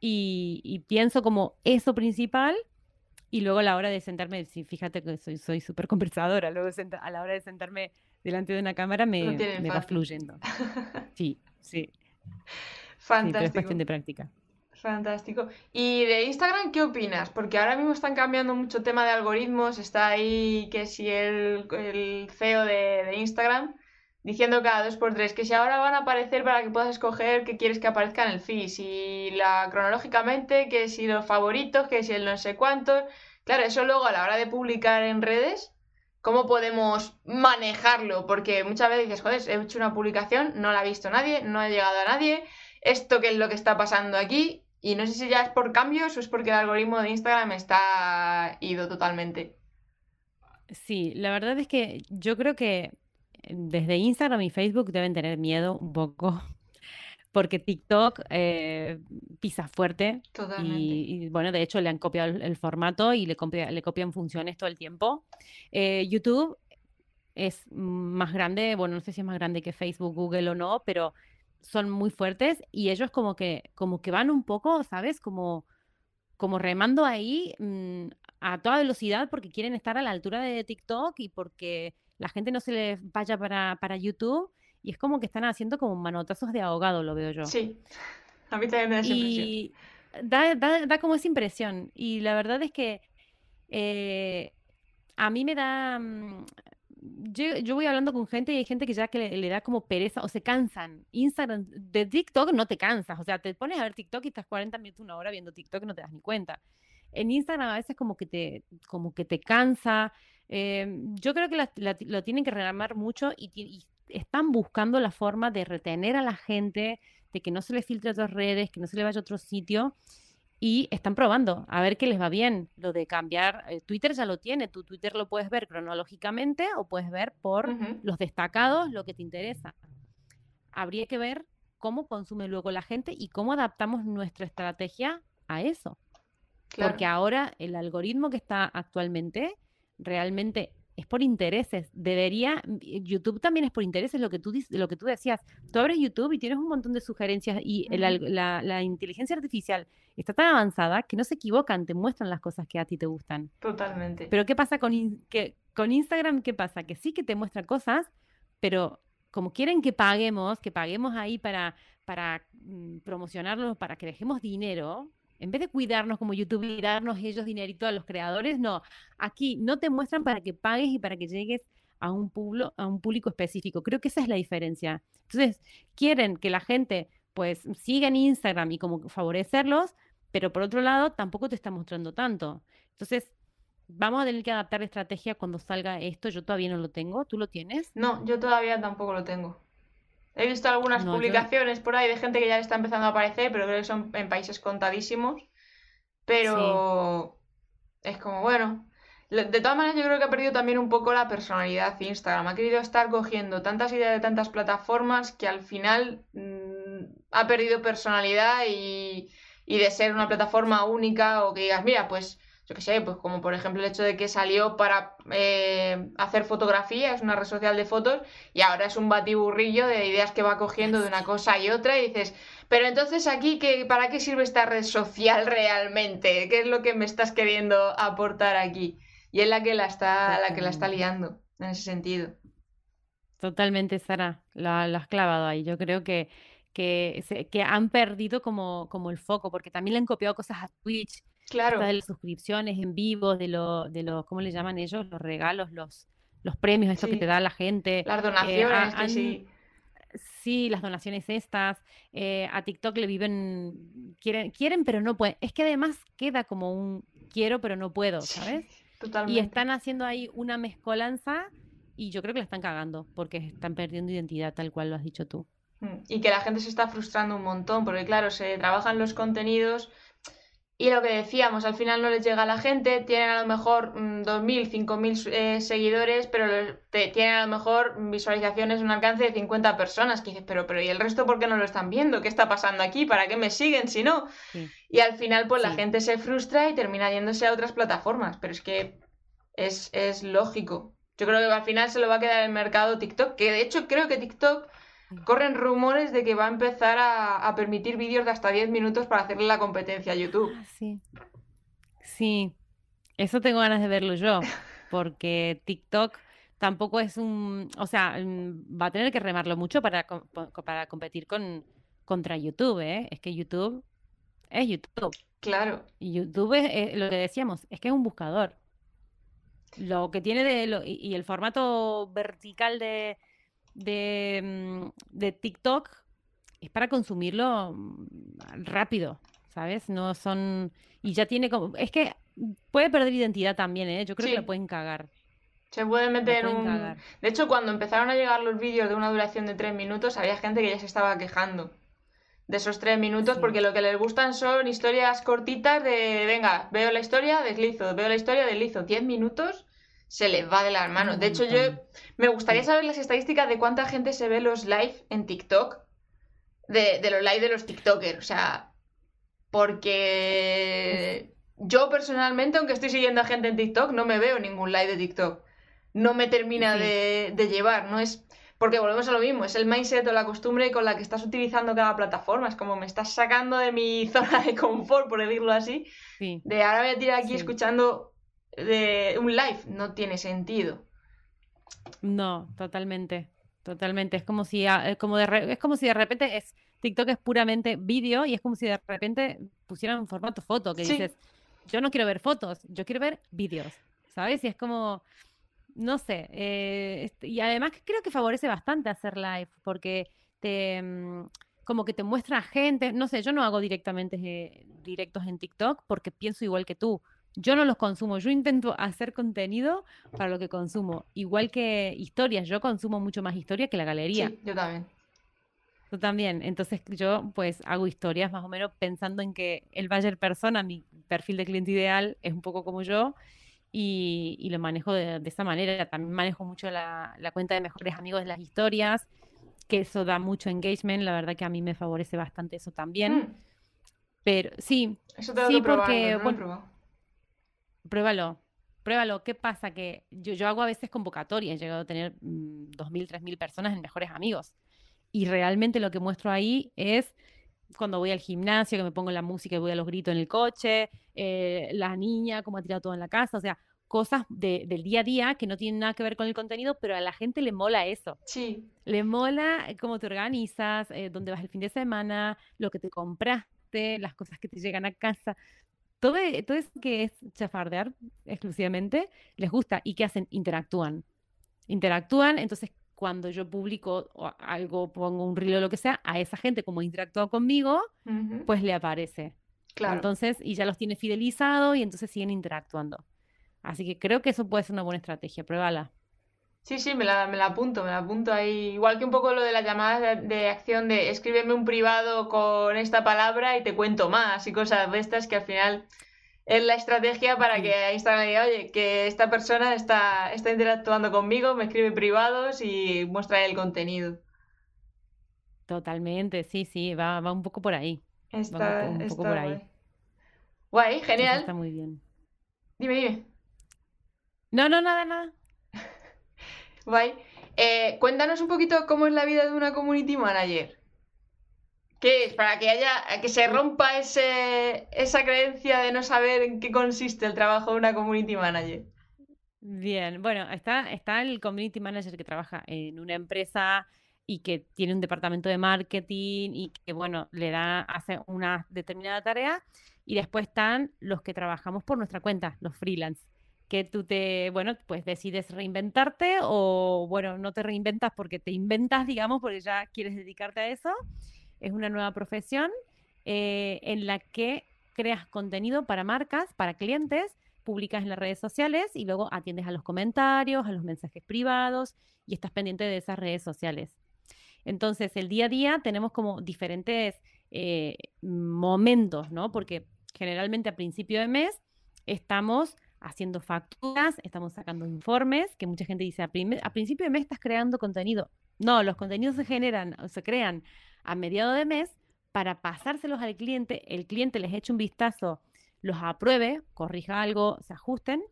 Y, y pienso como eso principal y luego a la hora de sentarme, sí, fíjate que soy soy súper conversadora, luego a la hora de sentarme delante de una cámara me, me va fluyendo. Sí, sí. Fantástico. es cuestión de práctica. Fantástico. ¿Y de Instagram qué opinas? Porque ahora mismo están cambiando mucho tema de algoritmos. Está ahí que si el, el CEO de, de, Instagram diciendo cada dos por tres que si ahora van a aparecer para que puedas escoger qué quieres que aparezca en el feed. Si la cronológicamente, que si los favoritos, que si el no sé cuántos. Claro, eso luego a la hora de publicar en redes, ¿cómo podemos manejarlo? Porque muchas veces dices, joder, he hecho una publicación, no la ha visto nadie, no ha llegado a nadie, esto qué es lo que está pasando aquí, y no sé si ya es por cambios o es porque el algoritmo de Instagram está ido totalmente. Sí, la verdad es que yo creo que desde Instagram y Facebook deben tener miedo un poco porque TikTok eh, pisa fuerte. Y, bueno, de hecho le han copiado el, formato y le, le, copian funciones todo el tiempo. Eh, YouTube es más grande, bueno, no sé si es más grande que Facebook, Google o no, pero son muy fuertes y ellos como que, como que van un poco, ¿sabes? Como, como remando ahí mm, a toda velocidad porque quieren estar a la altura de TikTok y porque la gente no se les vaya para, para YouTube y es como que están haciendo como manotazos de ahogado, lo veo yo. Sí, a mí también me da esa y Da, da, da, como esa impresión. Y la verdad es que eh, a mí me da... Mm, yo, yo, voy hablando con gente y hay gente que ya que le, da como pereza o se cansan. Instagram, de TikTok no te cansas. O sea, te pones a ver TikTok y estás 40 minutos, una hora viendo TikTok y no te das ni cuenta. En Instagram a veces como que te, como que te cansa. Em, yo creo que lo tienen que regamar mucho y, están buscando la forma de retener a la gente, de que no se le filtre a otras redes, que no se le vaya a otro sitio. Y están probando a ver qué les va bien. Lo de cambiar, eh, Twitter ya lo tiene. Tu Twitter lo puedes ver cronológicamente o puedes ver por los destacados lo que te interesa. Habría que ver cómo consume luego la gente y cómo adaptamos nuestra estrategia a eso. Porque ahora el algoritmo que está actualmente realmente es por intereses. Debería, YouTube también es por intereses, lo que tú, lo que tú decías. Tú abres YouTube y tienes un montón de sugerencias y la, inteligencia artificial está tan avanzada que no se equivocan, te muestran las cosas que a ti te gustan. Totalmente. Pero ¿qué pasa con, que, con Instagram? ¿Qué pasa? Que sí que te muestra cosas, pero como quieren que paguemos, que paguemos ahí para, para mm, promocionarlos, para que dejemos dinero, en vez de cuidarnos como YouTube y darnos ellos dinerito a los creadores, no. Aquí no te muestran para que pagues y para que llegues a un, público, a un público específico. Creo que esa es la diferencia. Entonces, quieren que la gente pues siga en Instagram y como favorecerlos, pero por otro lado tampoco te está mostrando tanto. Entonces, vamos a tener que adaptar la estrategia cuando salga esto. Yo todavía no lo tengo. ¿Tú lo tienes? No, yo todavía tampoco lo tengo. He visto algunas publicaciones por ahí de gente que ya le está empezando a aparecer, pero creo que son en países contadísimos. Pero Es como, bueno. De todas maneras, yo creo que ha perdido también un poco la personalidad Instagram. Ha querido estar cogiendo tantas ideas de tantas plataformas que al final mm, ha perdido personalidad y, y de ser una plataforma única o que digas, mira, pues yo qué sé, pues como por ejemplo el hecho de que salió para eh, hacer fotografía, es una red social de fotos, y ahora es un batiburrillo de ideas que va cogiendo de una cosa y otra, y dices, pero entonces aquí, ¿qué, ¿para qué sirve esta red social realmente? ¿Qué es lo que me estás queriendo aportar aquí? Y es la que la está, la que la está liando, en ese sentido. Totalmente, Sara, la, has clavado ahí. Yo creo que, que, que han perdido como, como el foco, porque también le han copiado cosas a Twitch Claro. de las suscripciones en vivo, de los, de los, ¿cómo le llaman ellos? Los regalos, los, los premios, esto que te da la gente. Las eh, donaciones, sí. Sí, las donaciones estas. Eh, a TikTok le viven, quieren, quieren, pero no pueden. Es que además queda como un quiero, pero no puedo, ¿sabes? totalmente. Y están haciendo ahí una mezcolanza y yo creo que la están cagando porque están perdiendo identidad tal cual lo has dicho tú. Mm, y que la gente se está frustrando un montón, porque claro, se trabajan los contenidos y lo que decíamos, al final no les llega a la gente, tienen a lo mejor 2.000, mm, 5.000 eh, seguidores, pero tienen a lo mejor visualizaciones, un alcance de 50 personas. Que dices, pero, pero ¿y el resto por qué no lo están viendo? ¿Qué está pasando aquí? ¿Para qué me siguen si no? Y al final, pues la gente se frustra y termina yéndose a otras plataformas. Pero es que es, es lógico. Yo creo que al final se lo va a quedar el mercado TikTok, que de hecho creo que TikTok corren rumores de que va a empezar a, permitir vídeos de hasta 10 minutos para hacerle la competencia a YouTube. Ah, sí. Sí, eso tengo ganas de verlo yo, porque TikTok tampoco es un, o sea, mm, va a tener que remarlo mucho para, para competir con contra YouTube, ¿eh? Es que YouTube es YouTube. Claro. Y YouTube es, lo que decíamos, es que es un buscador. Lo que tiene de lo, y el formato vertical de, Mm, de, TikTok es para consumirlo mm, rápido, ¿sabes? No son... Y ya tiene como... Es que puede perder identidad también, ¿eh? Yo creo que lo pueden cagar. Se puede meter un... De hecho, cuando empezaron a llegar los vídeos de una duración de tres minutos, había gente que ya se estaba quejando de esos tres minutos, porque lo que les gustan son historias cortitas de, venga, veo la historia, deslizo, veo la historia, deslizo. Diez minutos se les va de las manos. De hecho, yo me gustaría saber las estadísticas de cuánta gente se ve los live en TikTok, de, los live de los TikTokers. O sea, porque yo personalmente, aunque estoy siguiendo a gente en TikTok, no me veo ningún live de TikTok. No me termina de, llevar, no es... Porque volvemos a lo mismo, es el mindset o la costumbre con la que estás utilizando cada plataforma. Es como me estás sacando de mi zona de confort, por decirlo así. De ahora voy a tirar aquí escuchando de un live. No tiene sentido. No, totalmente. Totalmente. Es como si, es como de, es como si de repente es, TikTok es puramente vídeo y es como si de repente pusieran un formato foto que dices, yo no quiero ver fotos, yo quiero ver vídeos, ¿sabes? Y es como, no sé, eh, y además creo que favorece bastante hacer live porque te, mm, como que te muestra a gente, no sé, yo no hago directamente eh, directos en TikTok porque pienso igual que tú. Yo no los consumo, yo intento hacer contenido para lo que consumo. Igual que historias, yo consumo mucho más historia que la galería. Sí, yo también. Tú también. Entonces yo pues hago historias más o menos pensando en que el Bayer persona, mi perfil de cliente ideal, es un poco como yo y, lo manejo de, esa manera. También manejo mucho la, cuenta de mejores amigos de las historias, que eso da mucho engagement. La verdad que a mí me favorece bastante eso también. Mm. Pero sí, eso te sí, porque bueno, pruébalo, pruébalo. ¿Qué pasa? Que yo, yo hago a veces convocatorias, he llegado a tener 2.000, mm, 3.000 personas en Mejores Amigos. Y realmente lo que muestro ahí es cuando voy al gimnasio, que me pongo la música y voy a los gritos en el coche, eh, la niña, cómo ha tirado todo en la casa, o sea, cosas del día a día que no tienen nada que ver con el contenido, pero a la gente le mola eso. Sí. Le mola cómo te organizas, eh, dónde vas el fin de semana, lo que te compraste, las cosas que te llegan a casa todo, e, todo eso que es chafardear exclusivamente, les gusta. ¿Y qué hacen? Interactúan. Interactúan, entonces cuando yo publico algo, pongo un reel o lo que sea, a esa gente como interactúa conmigo, pues le aparece. Claro. Entonces, y ya los tiene fidelizados y entonces siguen interactuando. Así que creo que eso puede ser una buena estrategia, pruébala. Sí, sí, me la, me la apunto, me la apunto ahí. Igual que un poco lo de las llamadas de, acción de escríbeme un privado con esta palabra y te cuento más y cosas de estas que al final es la estrategia para que Instagram diga, oye, que esta persona está, está interactuando conmigo, me escribe privados y muestra el contenido. Totalmente, sí, sí, va, va un poco por ahí. Está, un, poco por ahí. Guay, genial. está muy bien. Dime, dime. No, no, nada, nada. Guay. Eh, cuéntanos un poquito cómo es la vida de una community manager. ¿Qué es? Para que haya, que se rompa ese, esa creencia de no saber en qué consiste el trabajo de una community manager. Bien, bueno, está, está el community manager que trabaja en una empresa y que tiene un departamento de marketing y que, bueno, le da, hace una determinada tarea. Y después están los que trabajamos por nuestra cuenta, los freelance, que tú te, bueno, pues decides reinventarte o, bueno, no te reinventas porque te inventas, digamos, porque ya quieres dedicarte a eso es una nueva profesión eh, en la que creas contenido para marcas, para clientes, publicas en las redes sociales y luego atiendes a los comentarios, a los mensajes privados y estás pendiente de esas redes sociales. Entonces, el día a día tenemos como diferentes eh, momentos, ¿no? Porque generalmente a principio de mes estamos haciendo facturas, estamos sacando informes, que mucha gente dice, a, a principio de mes estás creando contenido. No, los contenidos se generan, se crean a mediado de mes para pasárselos al cliente, el cliente les eche un vistazo, los apruebe, corrija algo, se ajusten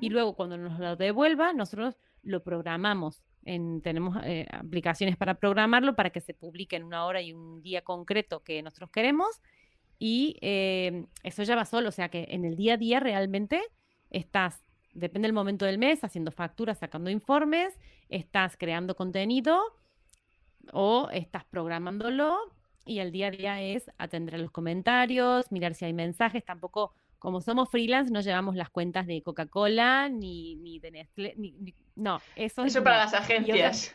y luego cuando nos lo devuelva, nosotros lo programamos. En, tenemos eh, aplicaciones para programarlo para que se publique en una hora y un día concreto que nosotros queremos y eh, eso ya va solo, o sea que en el día a día realmente estás, depende del momento del mes, haciendo facturas, sacando informes, estás creando contenido o estás programándolo y el día a día es atender a los comentarios, mirar si hay mensajes, tampoco como somos freelance no llevamos las cuentas de Coca-Cola ni, ni, de Nestlé, no, eso, eso para las agencias.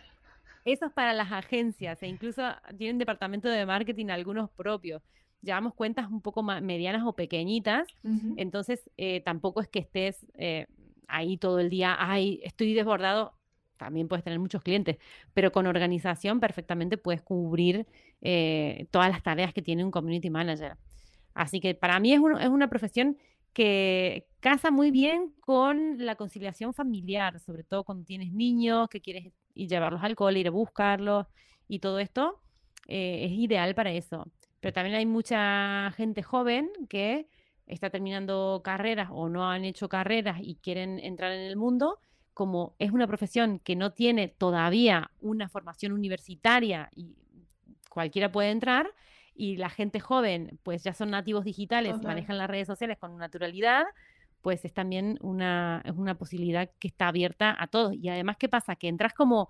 eso es para las agencias e incluso tienen departamento de marketing algunos propios. Llevamos cuentas un poco más medianas o pequeñitas, entonces eh, tampoco es que estés eh, ahí todo el día, ay, estoy desbordado, también puedes tener muchos clientes, pero con organización perfectamente puedes cubrir eh, todas las tareas que tiene un community manager. Así que para mí es, es, una profesión que casa muy bien con la conciliación familiar, sobre todo cuando tienes niños, que quieres ir llevarlos al cole, ir a buscarlos y todo esto, eh, es ideal para eso. Pero también hay mucha gente joven que está terminando carreras o no han hecho carreras y quieren entrar en el mundo como es una profesión que no tiene todavía una formación universitaria y cualquiera puede entrar, y la gente joven, pues ya son nativos digitales, manejan las redes sociales con naturalidad, pues es también una, es una posibilidad que está abierta a todos. Y además, ¿qué pasa? Que entras como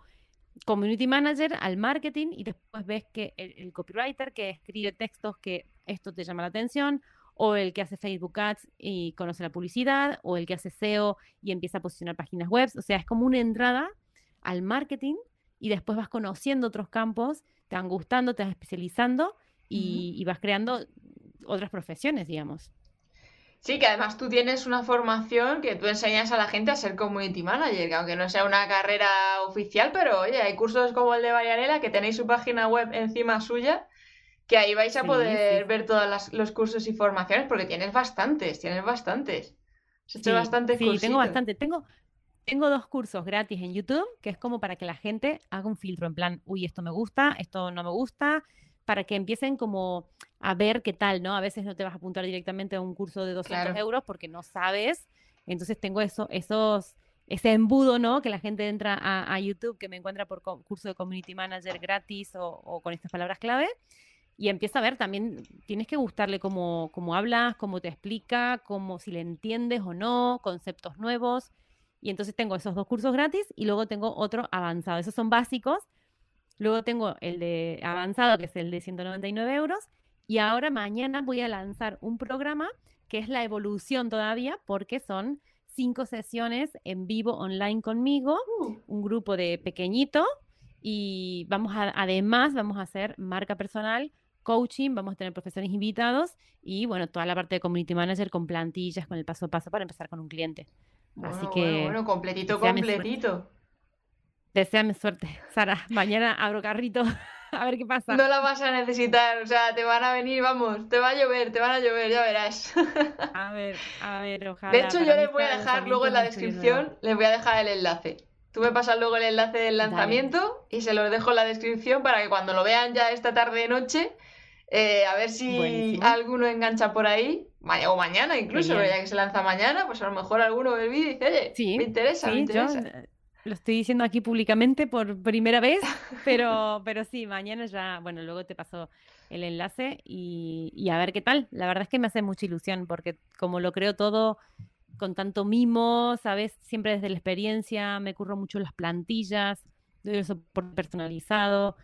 community manager al marketing y después ves que el copywriter que escribe textos que esto te llama la atención o el que hace Facebook Ads y conoce la publicidad, o el que hace SEO y empieza a posicionar páginas web. O sea, es como una entrada al marketing y después vas conociendo otros campos, te van gustando, te vas especializando y, vas creando otras profesiones, digamos. Sí, que además tú tienes una formación que tú enseñas a la gente a ser community manager, que aunque no sea una carrera oficial, pero oye, hay cursos como el de Marianela que tenéis su página web encima suya que ahí vais a poder ver todos los cursos y formaciones, porque tienes bastantes, tienes bastantes. Has hecho bastantes Sí, tengo bastante. Tengo, tengo dos cursos gratis en YouTube, que es como para que la gente haga un filtro, en plan, uy, esto me gusta, esto no me gusta, para que empiecen como a ver qué tal, ¿no? A veces no te vas a apuntar directamente a un curso de 200 euros porque no sabes. Entonces tengo eso, esos, ese embudo, ¿no? Que la gente entra a, YouTube, que me encuentra por curso de Community Manager gratis o, o con estas palabras clave y empieza a ver también, tienes que gustarle cómo, cómo hablas, cómo te explica, cómo si le entiendes o no, conceptos nuevos. Y entonces tengo esos dos cursos gratis y luego tengo otro avanzado. Esos son básicos. Luego tengo el de avanzado, que es el de 199 euros. Y ahora mañana voy a lanzar un programa que es la evolución todavía, porque son cinco sesiones en vivo online conmigo, uh. un grupo de pequeñito. Y vamos a, además, vamos a hacer marca personal coaching, vamos a tener profesores invitados y bueno, toda la parte de community manager con plantillas, con el paso a paso para empezar con un cliente. Así que. Bueno, completito, completito. Deseame suerte, Sara. Mañana abro carrito. a ver qué pasa. No la vas a necesitar, o sea, te van a venir, vamos, te va a llover, te van a llover, ya verás. a ver, a ver, ojalá. De hecho, yo les voy a dejar luego en la descripción, les voy a dejar el enlace. Tú me pasas luego el enlace del lanzamiento y se los dejo en la descripción para que cuando lo vean ya esta tarde noche, eh, a ver si alguno engancha por ahí, o mañana incluso, ya que se lanza mañana, pues a lo mejor alguno ve el vídeo y dice, oye, me interesa, me interesa. Lo estoy diciendo aquí públicamente por primera vez, pero, pero sí, mañana ya, bueno, luego te paso el enlace y, y, a ver qué tal. La verdad es que me hace mucha ilusión porque como lo creo todo con tanto mimo, ¿sabes? Siempre desde la experiencia, me curro mucho las plantillas, doy el soporte personalizado,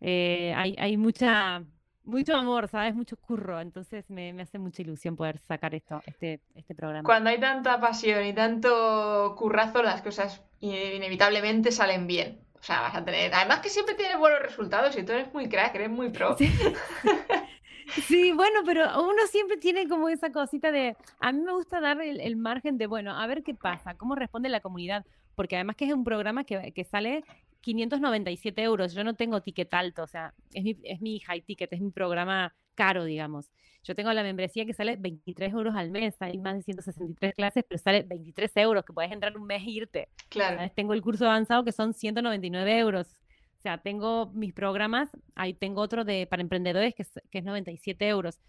eh, hay, hay mucha, mucho amor, ¿sabes? Mucho curro, entonces me, me, hace mucha ilusión poder sacar esto, este, este programa. Cuando hay tanta pasión y tanto currazo, las cosas inevitablemente salen bien. O sea, vas a tener. Además que siempre tienes buenos resultados y tú eres muy crack, eres muy pro. Sí. bueno, pero uno siempre tiene como esa cosita de. A mí me gusta dar el, margen de, bueno, a ver qué pasa, cómo responde la comunidad. Porque además que es un programa que, que sale 597 euros. Yo no tengo ticket alto, o sea, es mi, es mi high ticket, es mi programa caro, digamos. Yo tengo la membresía que sale 23 euros al mes, hay más de 163 clases, pero sale 23 euros, que puedes entrar un mes e irte. Claro. Tengo el curso avanzado que son 199 euros. O sea, tengo mis programas, ahí tengo otro de para emprendedores que es, que es 97 euros.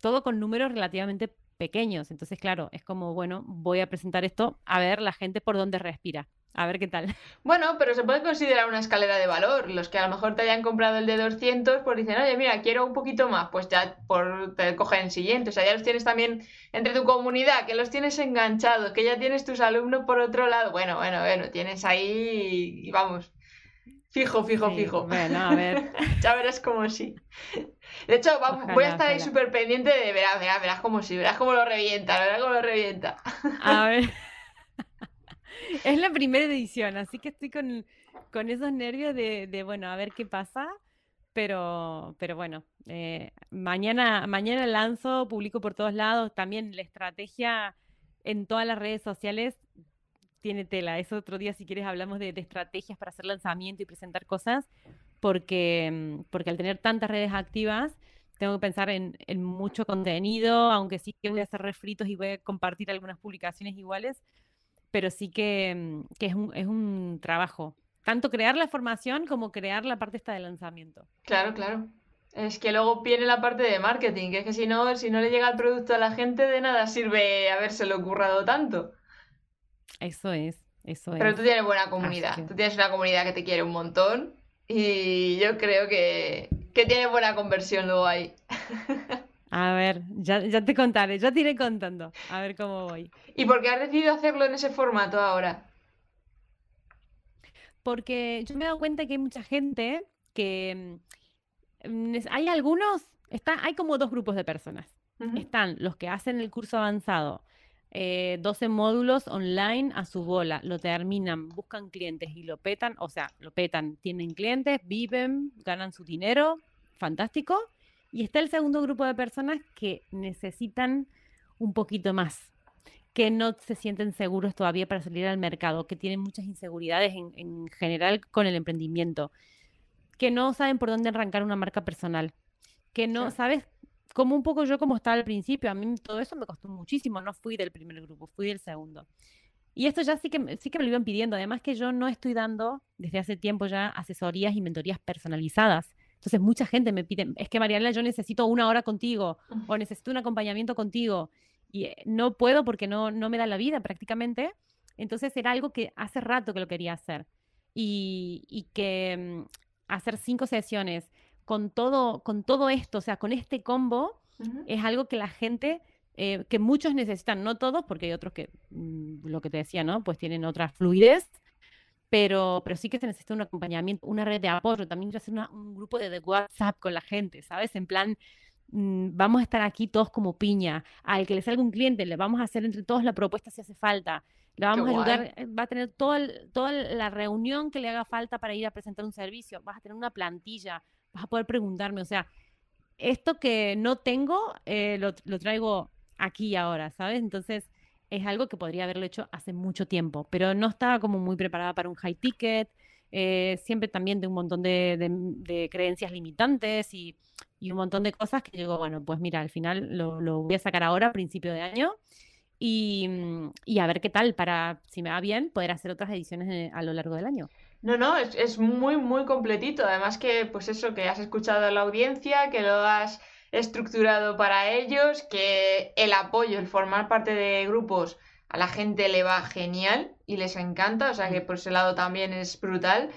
Todo con números relativamente pequeños. Entonces, claro, es como, bueno, voy a presentar esto a ver la gente por dónde respira. A ver qué tal. Bueno, pero se puede considerar una escalera de valor. Los que a lo mejor te hayan comprado el de 200, pues dicen, oye, mira, quiero un poquito más, pues ya por, te cogen el siguiente. O sea, ya los tienes también entre tu comunidad, que los tienes enganchados, que ya tienes tus alumnos por otro lado. Bueno, bueno, bueno, tienes ahí, y vamos, fijo, fijo, fijo. Bueno, a ver. ya verás como sí. De hecho, voy a estar ahí súper pendiente de verás, verás, verás como sí, verás cómo lo revienta, verás cómo lo revienta. a ver. es la primera edición, así que estoy con, con esos nervios de, de, bueno, a ver qué pasa. Pero, pero bueno, eh, mañana, mañana lanzo, publico por todos lados. También la estrategia en todas las redes sociales tiene tela. Es otro día, si quieres, hablamos de, de estrategias para hacer lanzamiento y presentar cosas, porque, mm, porque al tener tantas redes activas, tengo que pensar en, en, mucho contenido, aunque sí que voy a hacer refritos y voy a compartir algunas publicaciones iguales, pero sí que, mm, que es, un, es un trabajo. Tanto crear la formación como crear la parte esta de lanzamiento. Claro, claro. Es que luego viene la parte de marketing, que es que si no, si no le llega el producto a la gente, de nada sirve habérselo currado tanto. Eso es, eso es. Pero tú tienes buena comunidad. Tú tienes una comunidad que te quiere un montón y yo creo que, que tiene buena conversión luego ahí. A ver, ya, ya te contaré, ya te iré contando, a ver cómo voy. ¿Y por qué has decidido hacerlo en ese formato ahora? Porque yo me he dado cuenta que hay mucha gente que mm, hay algunos, está, hay como dos grupos de personas. Están los que hacen el curso avanzado, 12 eh, módulos online a su bola, lo terminan, buscan clientes y lo petan, o sea, lo petan, tienen clientes, viven, ganan su dinero, fantástico. Y está el segundo grupo de personas que necesitan un poquito más, que no se sienten seguros todavía para salir al mercado, que tienen muchas inseguridades en, general con el emprendimiento, que no saben por dónde arrancar una marca personal, que no, ¿sabes? Como un poco yo como estaba al principio, a mí todo eso me costó muchísimo, no fui del primer grupo, fui del segundo. Y esto ya sí que, sí que me lo iban pidiendo, además que yo no estoy dando desde hace tiempo ya asesorías y mentorías personalizadas. Entonces mucha gente me pide, es que Mariana, yo necesito una hora contigo o necesito un acompañamiento contigo y eh, no puedo porque no, no me da la vida prácticamente. Entonces era algo que hace rato que lo quería hacer y, y que mm, hacer cinco sesiones con todo, con todo esto, o sea, con este combo, es algo que la gente, eh, que muchos necesitan, no todos, porque hay otros que, mm, lo que te decía, ¿no? Pues tienen otra fluidez, pero, pero sí que se necesita un acompañamiento, una red de apoyo. También hacer un grupo de, WhatsApp con la gente, ¿sabes? En plan, mm, vamos a estar aquí todos como piña. Al que le salga un cliente, le vamos a hacer entre todos la propuesta si hace falta. Le vamos a ayudar, eh, va a tener toda, toda la reunión que le haga falta para ir a presentar un servicio. Vas a tener una plantilla, vas a poder preguntarme. O sea, esto que no tengo, eh, lo, lo traigo aquí ahora, ¿sabes? Entonces, es algo que podría haberlo hecho hace mucho tiempo, pero no estaba como muy preparada para un high ticket, eh, siempre también de un montón de, creencias limitantes y, un montón de cosas que digo, bueno, pues mira, al final lo, voy a sacar ahora a principio de año y, a ver qué tal para, si me va bien, poder hacer otras ediciones a lo largo del año. No, no, es, es, muy, muy completito. Además que, pues eso, que has escuchado a la audiencia, que lo has estructurado para ellos, que el apoyo, el formar parte de grupos a la gente le va genial y les encanta, o sea que mm. por ese lado también es brutal.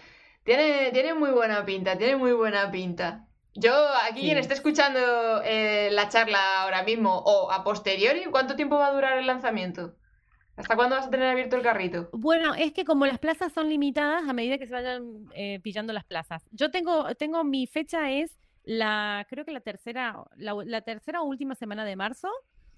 Tiene, tiene muy buena pinta, tiene muy buena pinta. Yo, aquí quien esté escuchando eh, la charla ahora mismo o a posteriori, ¿cuánto tiempo va a durar el lanzamiento? ¿Hasta cuándo vas a tener abierto el carrito? Bueno, es que como las plazas son limitadas, a medida que se vayan eh, pillando las plazas. Yo tengo, tengo mi fecha es la, creo que la tercera, la, tercera o última semana de marzo.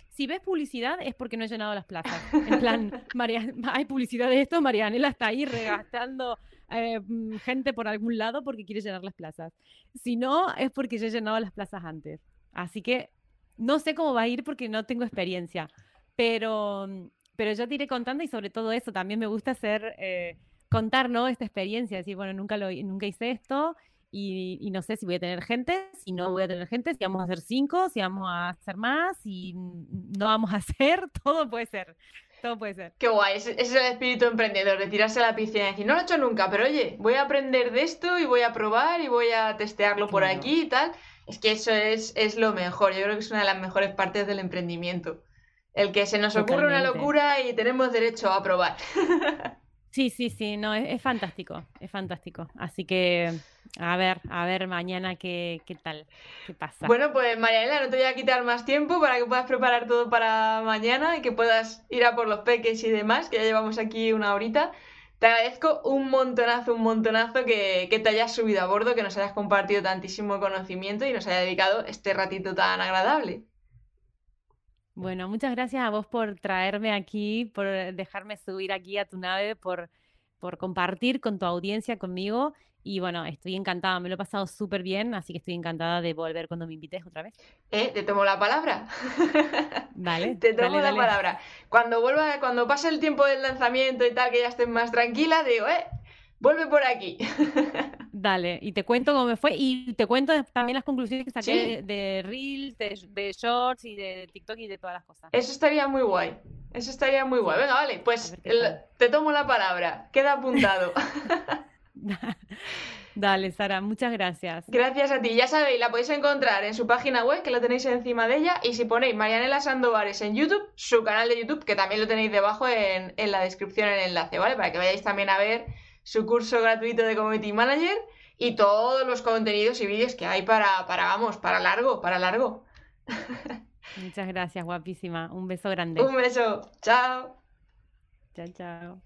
Si ves publicidad es porque no he llenado las plazas. En plan, hay publicidad de esto, Marianela está ahí regastando eh, mm, gente por algún lado porque quiere llenar las plazas. Si no, es porque ya he llenado las plazas antes. Así que no sé cómo va a ir porque no tengo experiencia. Pero, pero ya te iré contando y sobre todo eso, también me gusta hacer, eh, contar ¿no? esta experiencia. Decir, bueno, nunca, lo, nunca hice esto y, no sé si voy a tener gente, si no voy a tener gente, si vamos a hacer cinco, si vamos a hacer más, si no vamos a hacer, todo puede ser. Todo puede ser. Qué guay, ese, es el espíritu emprendedor, de tirarse a la piscina y decir, no lo he hecho nunca, pero oye, voy a aprender de esto y voy a probar y voy a testearlo por aquí y tal. Es que eso es, es lo mejor, yo creo que es una de las mejores partes del emprendimiento. El que se nos ocurre una locura y tenemos derecho a probar. Sí, sí, sí, no, es, fantástico, es fantástico. Así que a ver, a ver mañana qué, qué tal, qué pasa. Bueno, pues Marianela, no te voy a quitar más tiempo para que puedas preparar todo para mañana y que puedas ir a por los peques y demás, que ya llevamos aquí una horita. Te agradezco un montonazo, un montonazo que, que te hayas subido a bordo, que nos hayas compartido tantísimo conocimiento y nos haya dedicado este ratito tan agradable. Bueno, muchas gracias a vos por traerme aquí, por dejarme subir aquí a tu nave, por, por compartir con tu audiencia conmigo. Y bueno, estoy encantada, me lo he pasado súper bien, así que estoy encantada de volver cuando me invites otra vez. Eh, te tomo la palabra. Vale. te tomo la palabra. Cuando vuelva, cuando pase el tiempo del lanzamiento y tal, que ya estés más tranquila, digo, eh, vuelve por aquí. Dale, y te cuento cómo me fue y te cuento también las conclusiones que saqué de, Reels, de, Shorts y de TikTok y de todas las cosas. Eso estaría muy guay. Eso estaría muy guay. Venga, vale, pues te tomo la palabra. Queda apuntado. Dale, Sara, muchas gracias. Gracias a ti. Ya sabéis, la podéis encontrar en su página web, que la tenéis encima de ella. Y si ponéis Marianela Sandovares en YouTube, su canal de YouTube, que también lo tenéis debajo en, en la descripción, en el enlace, ¿vale? Para que vayáis también a ver su curso gratuito de Community Manager y todos los contenidos y vídeos que hay para, para, vamos, para largo, para largo. Muchas gracias, guapísima. Un beso grande. Un beso. Chao. Chao, chao.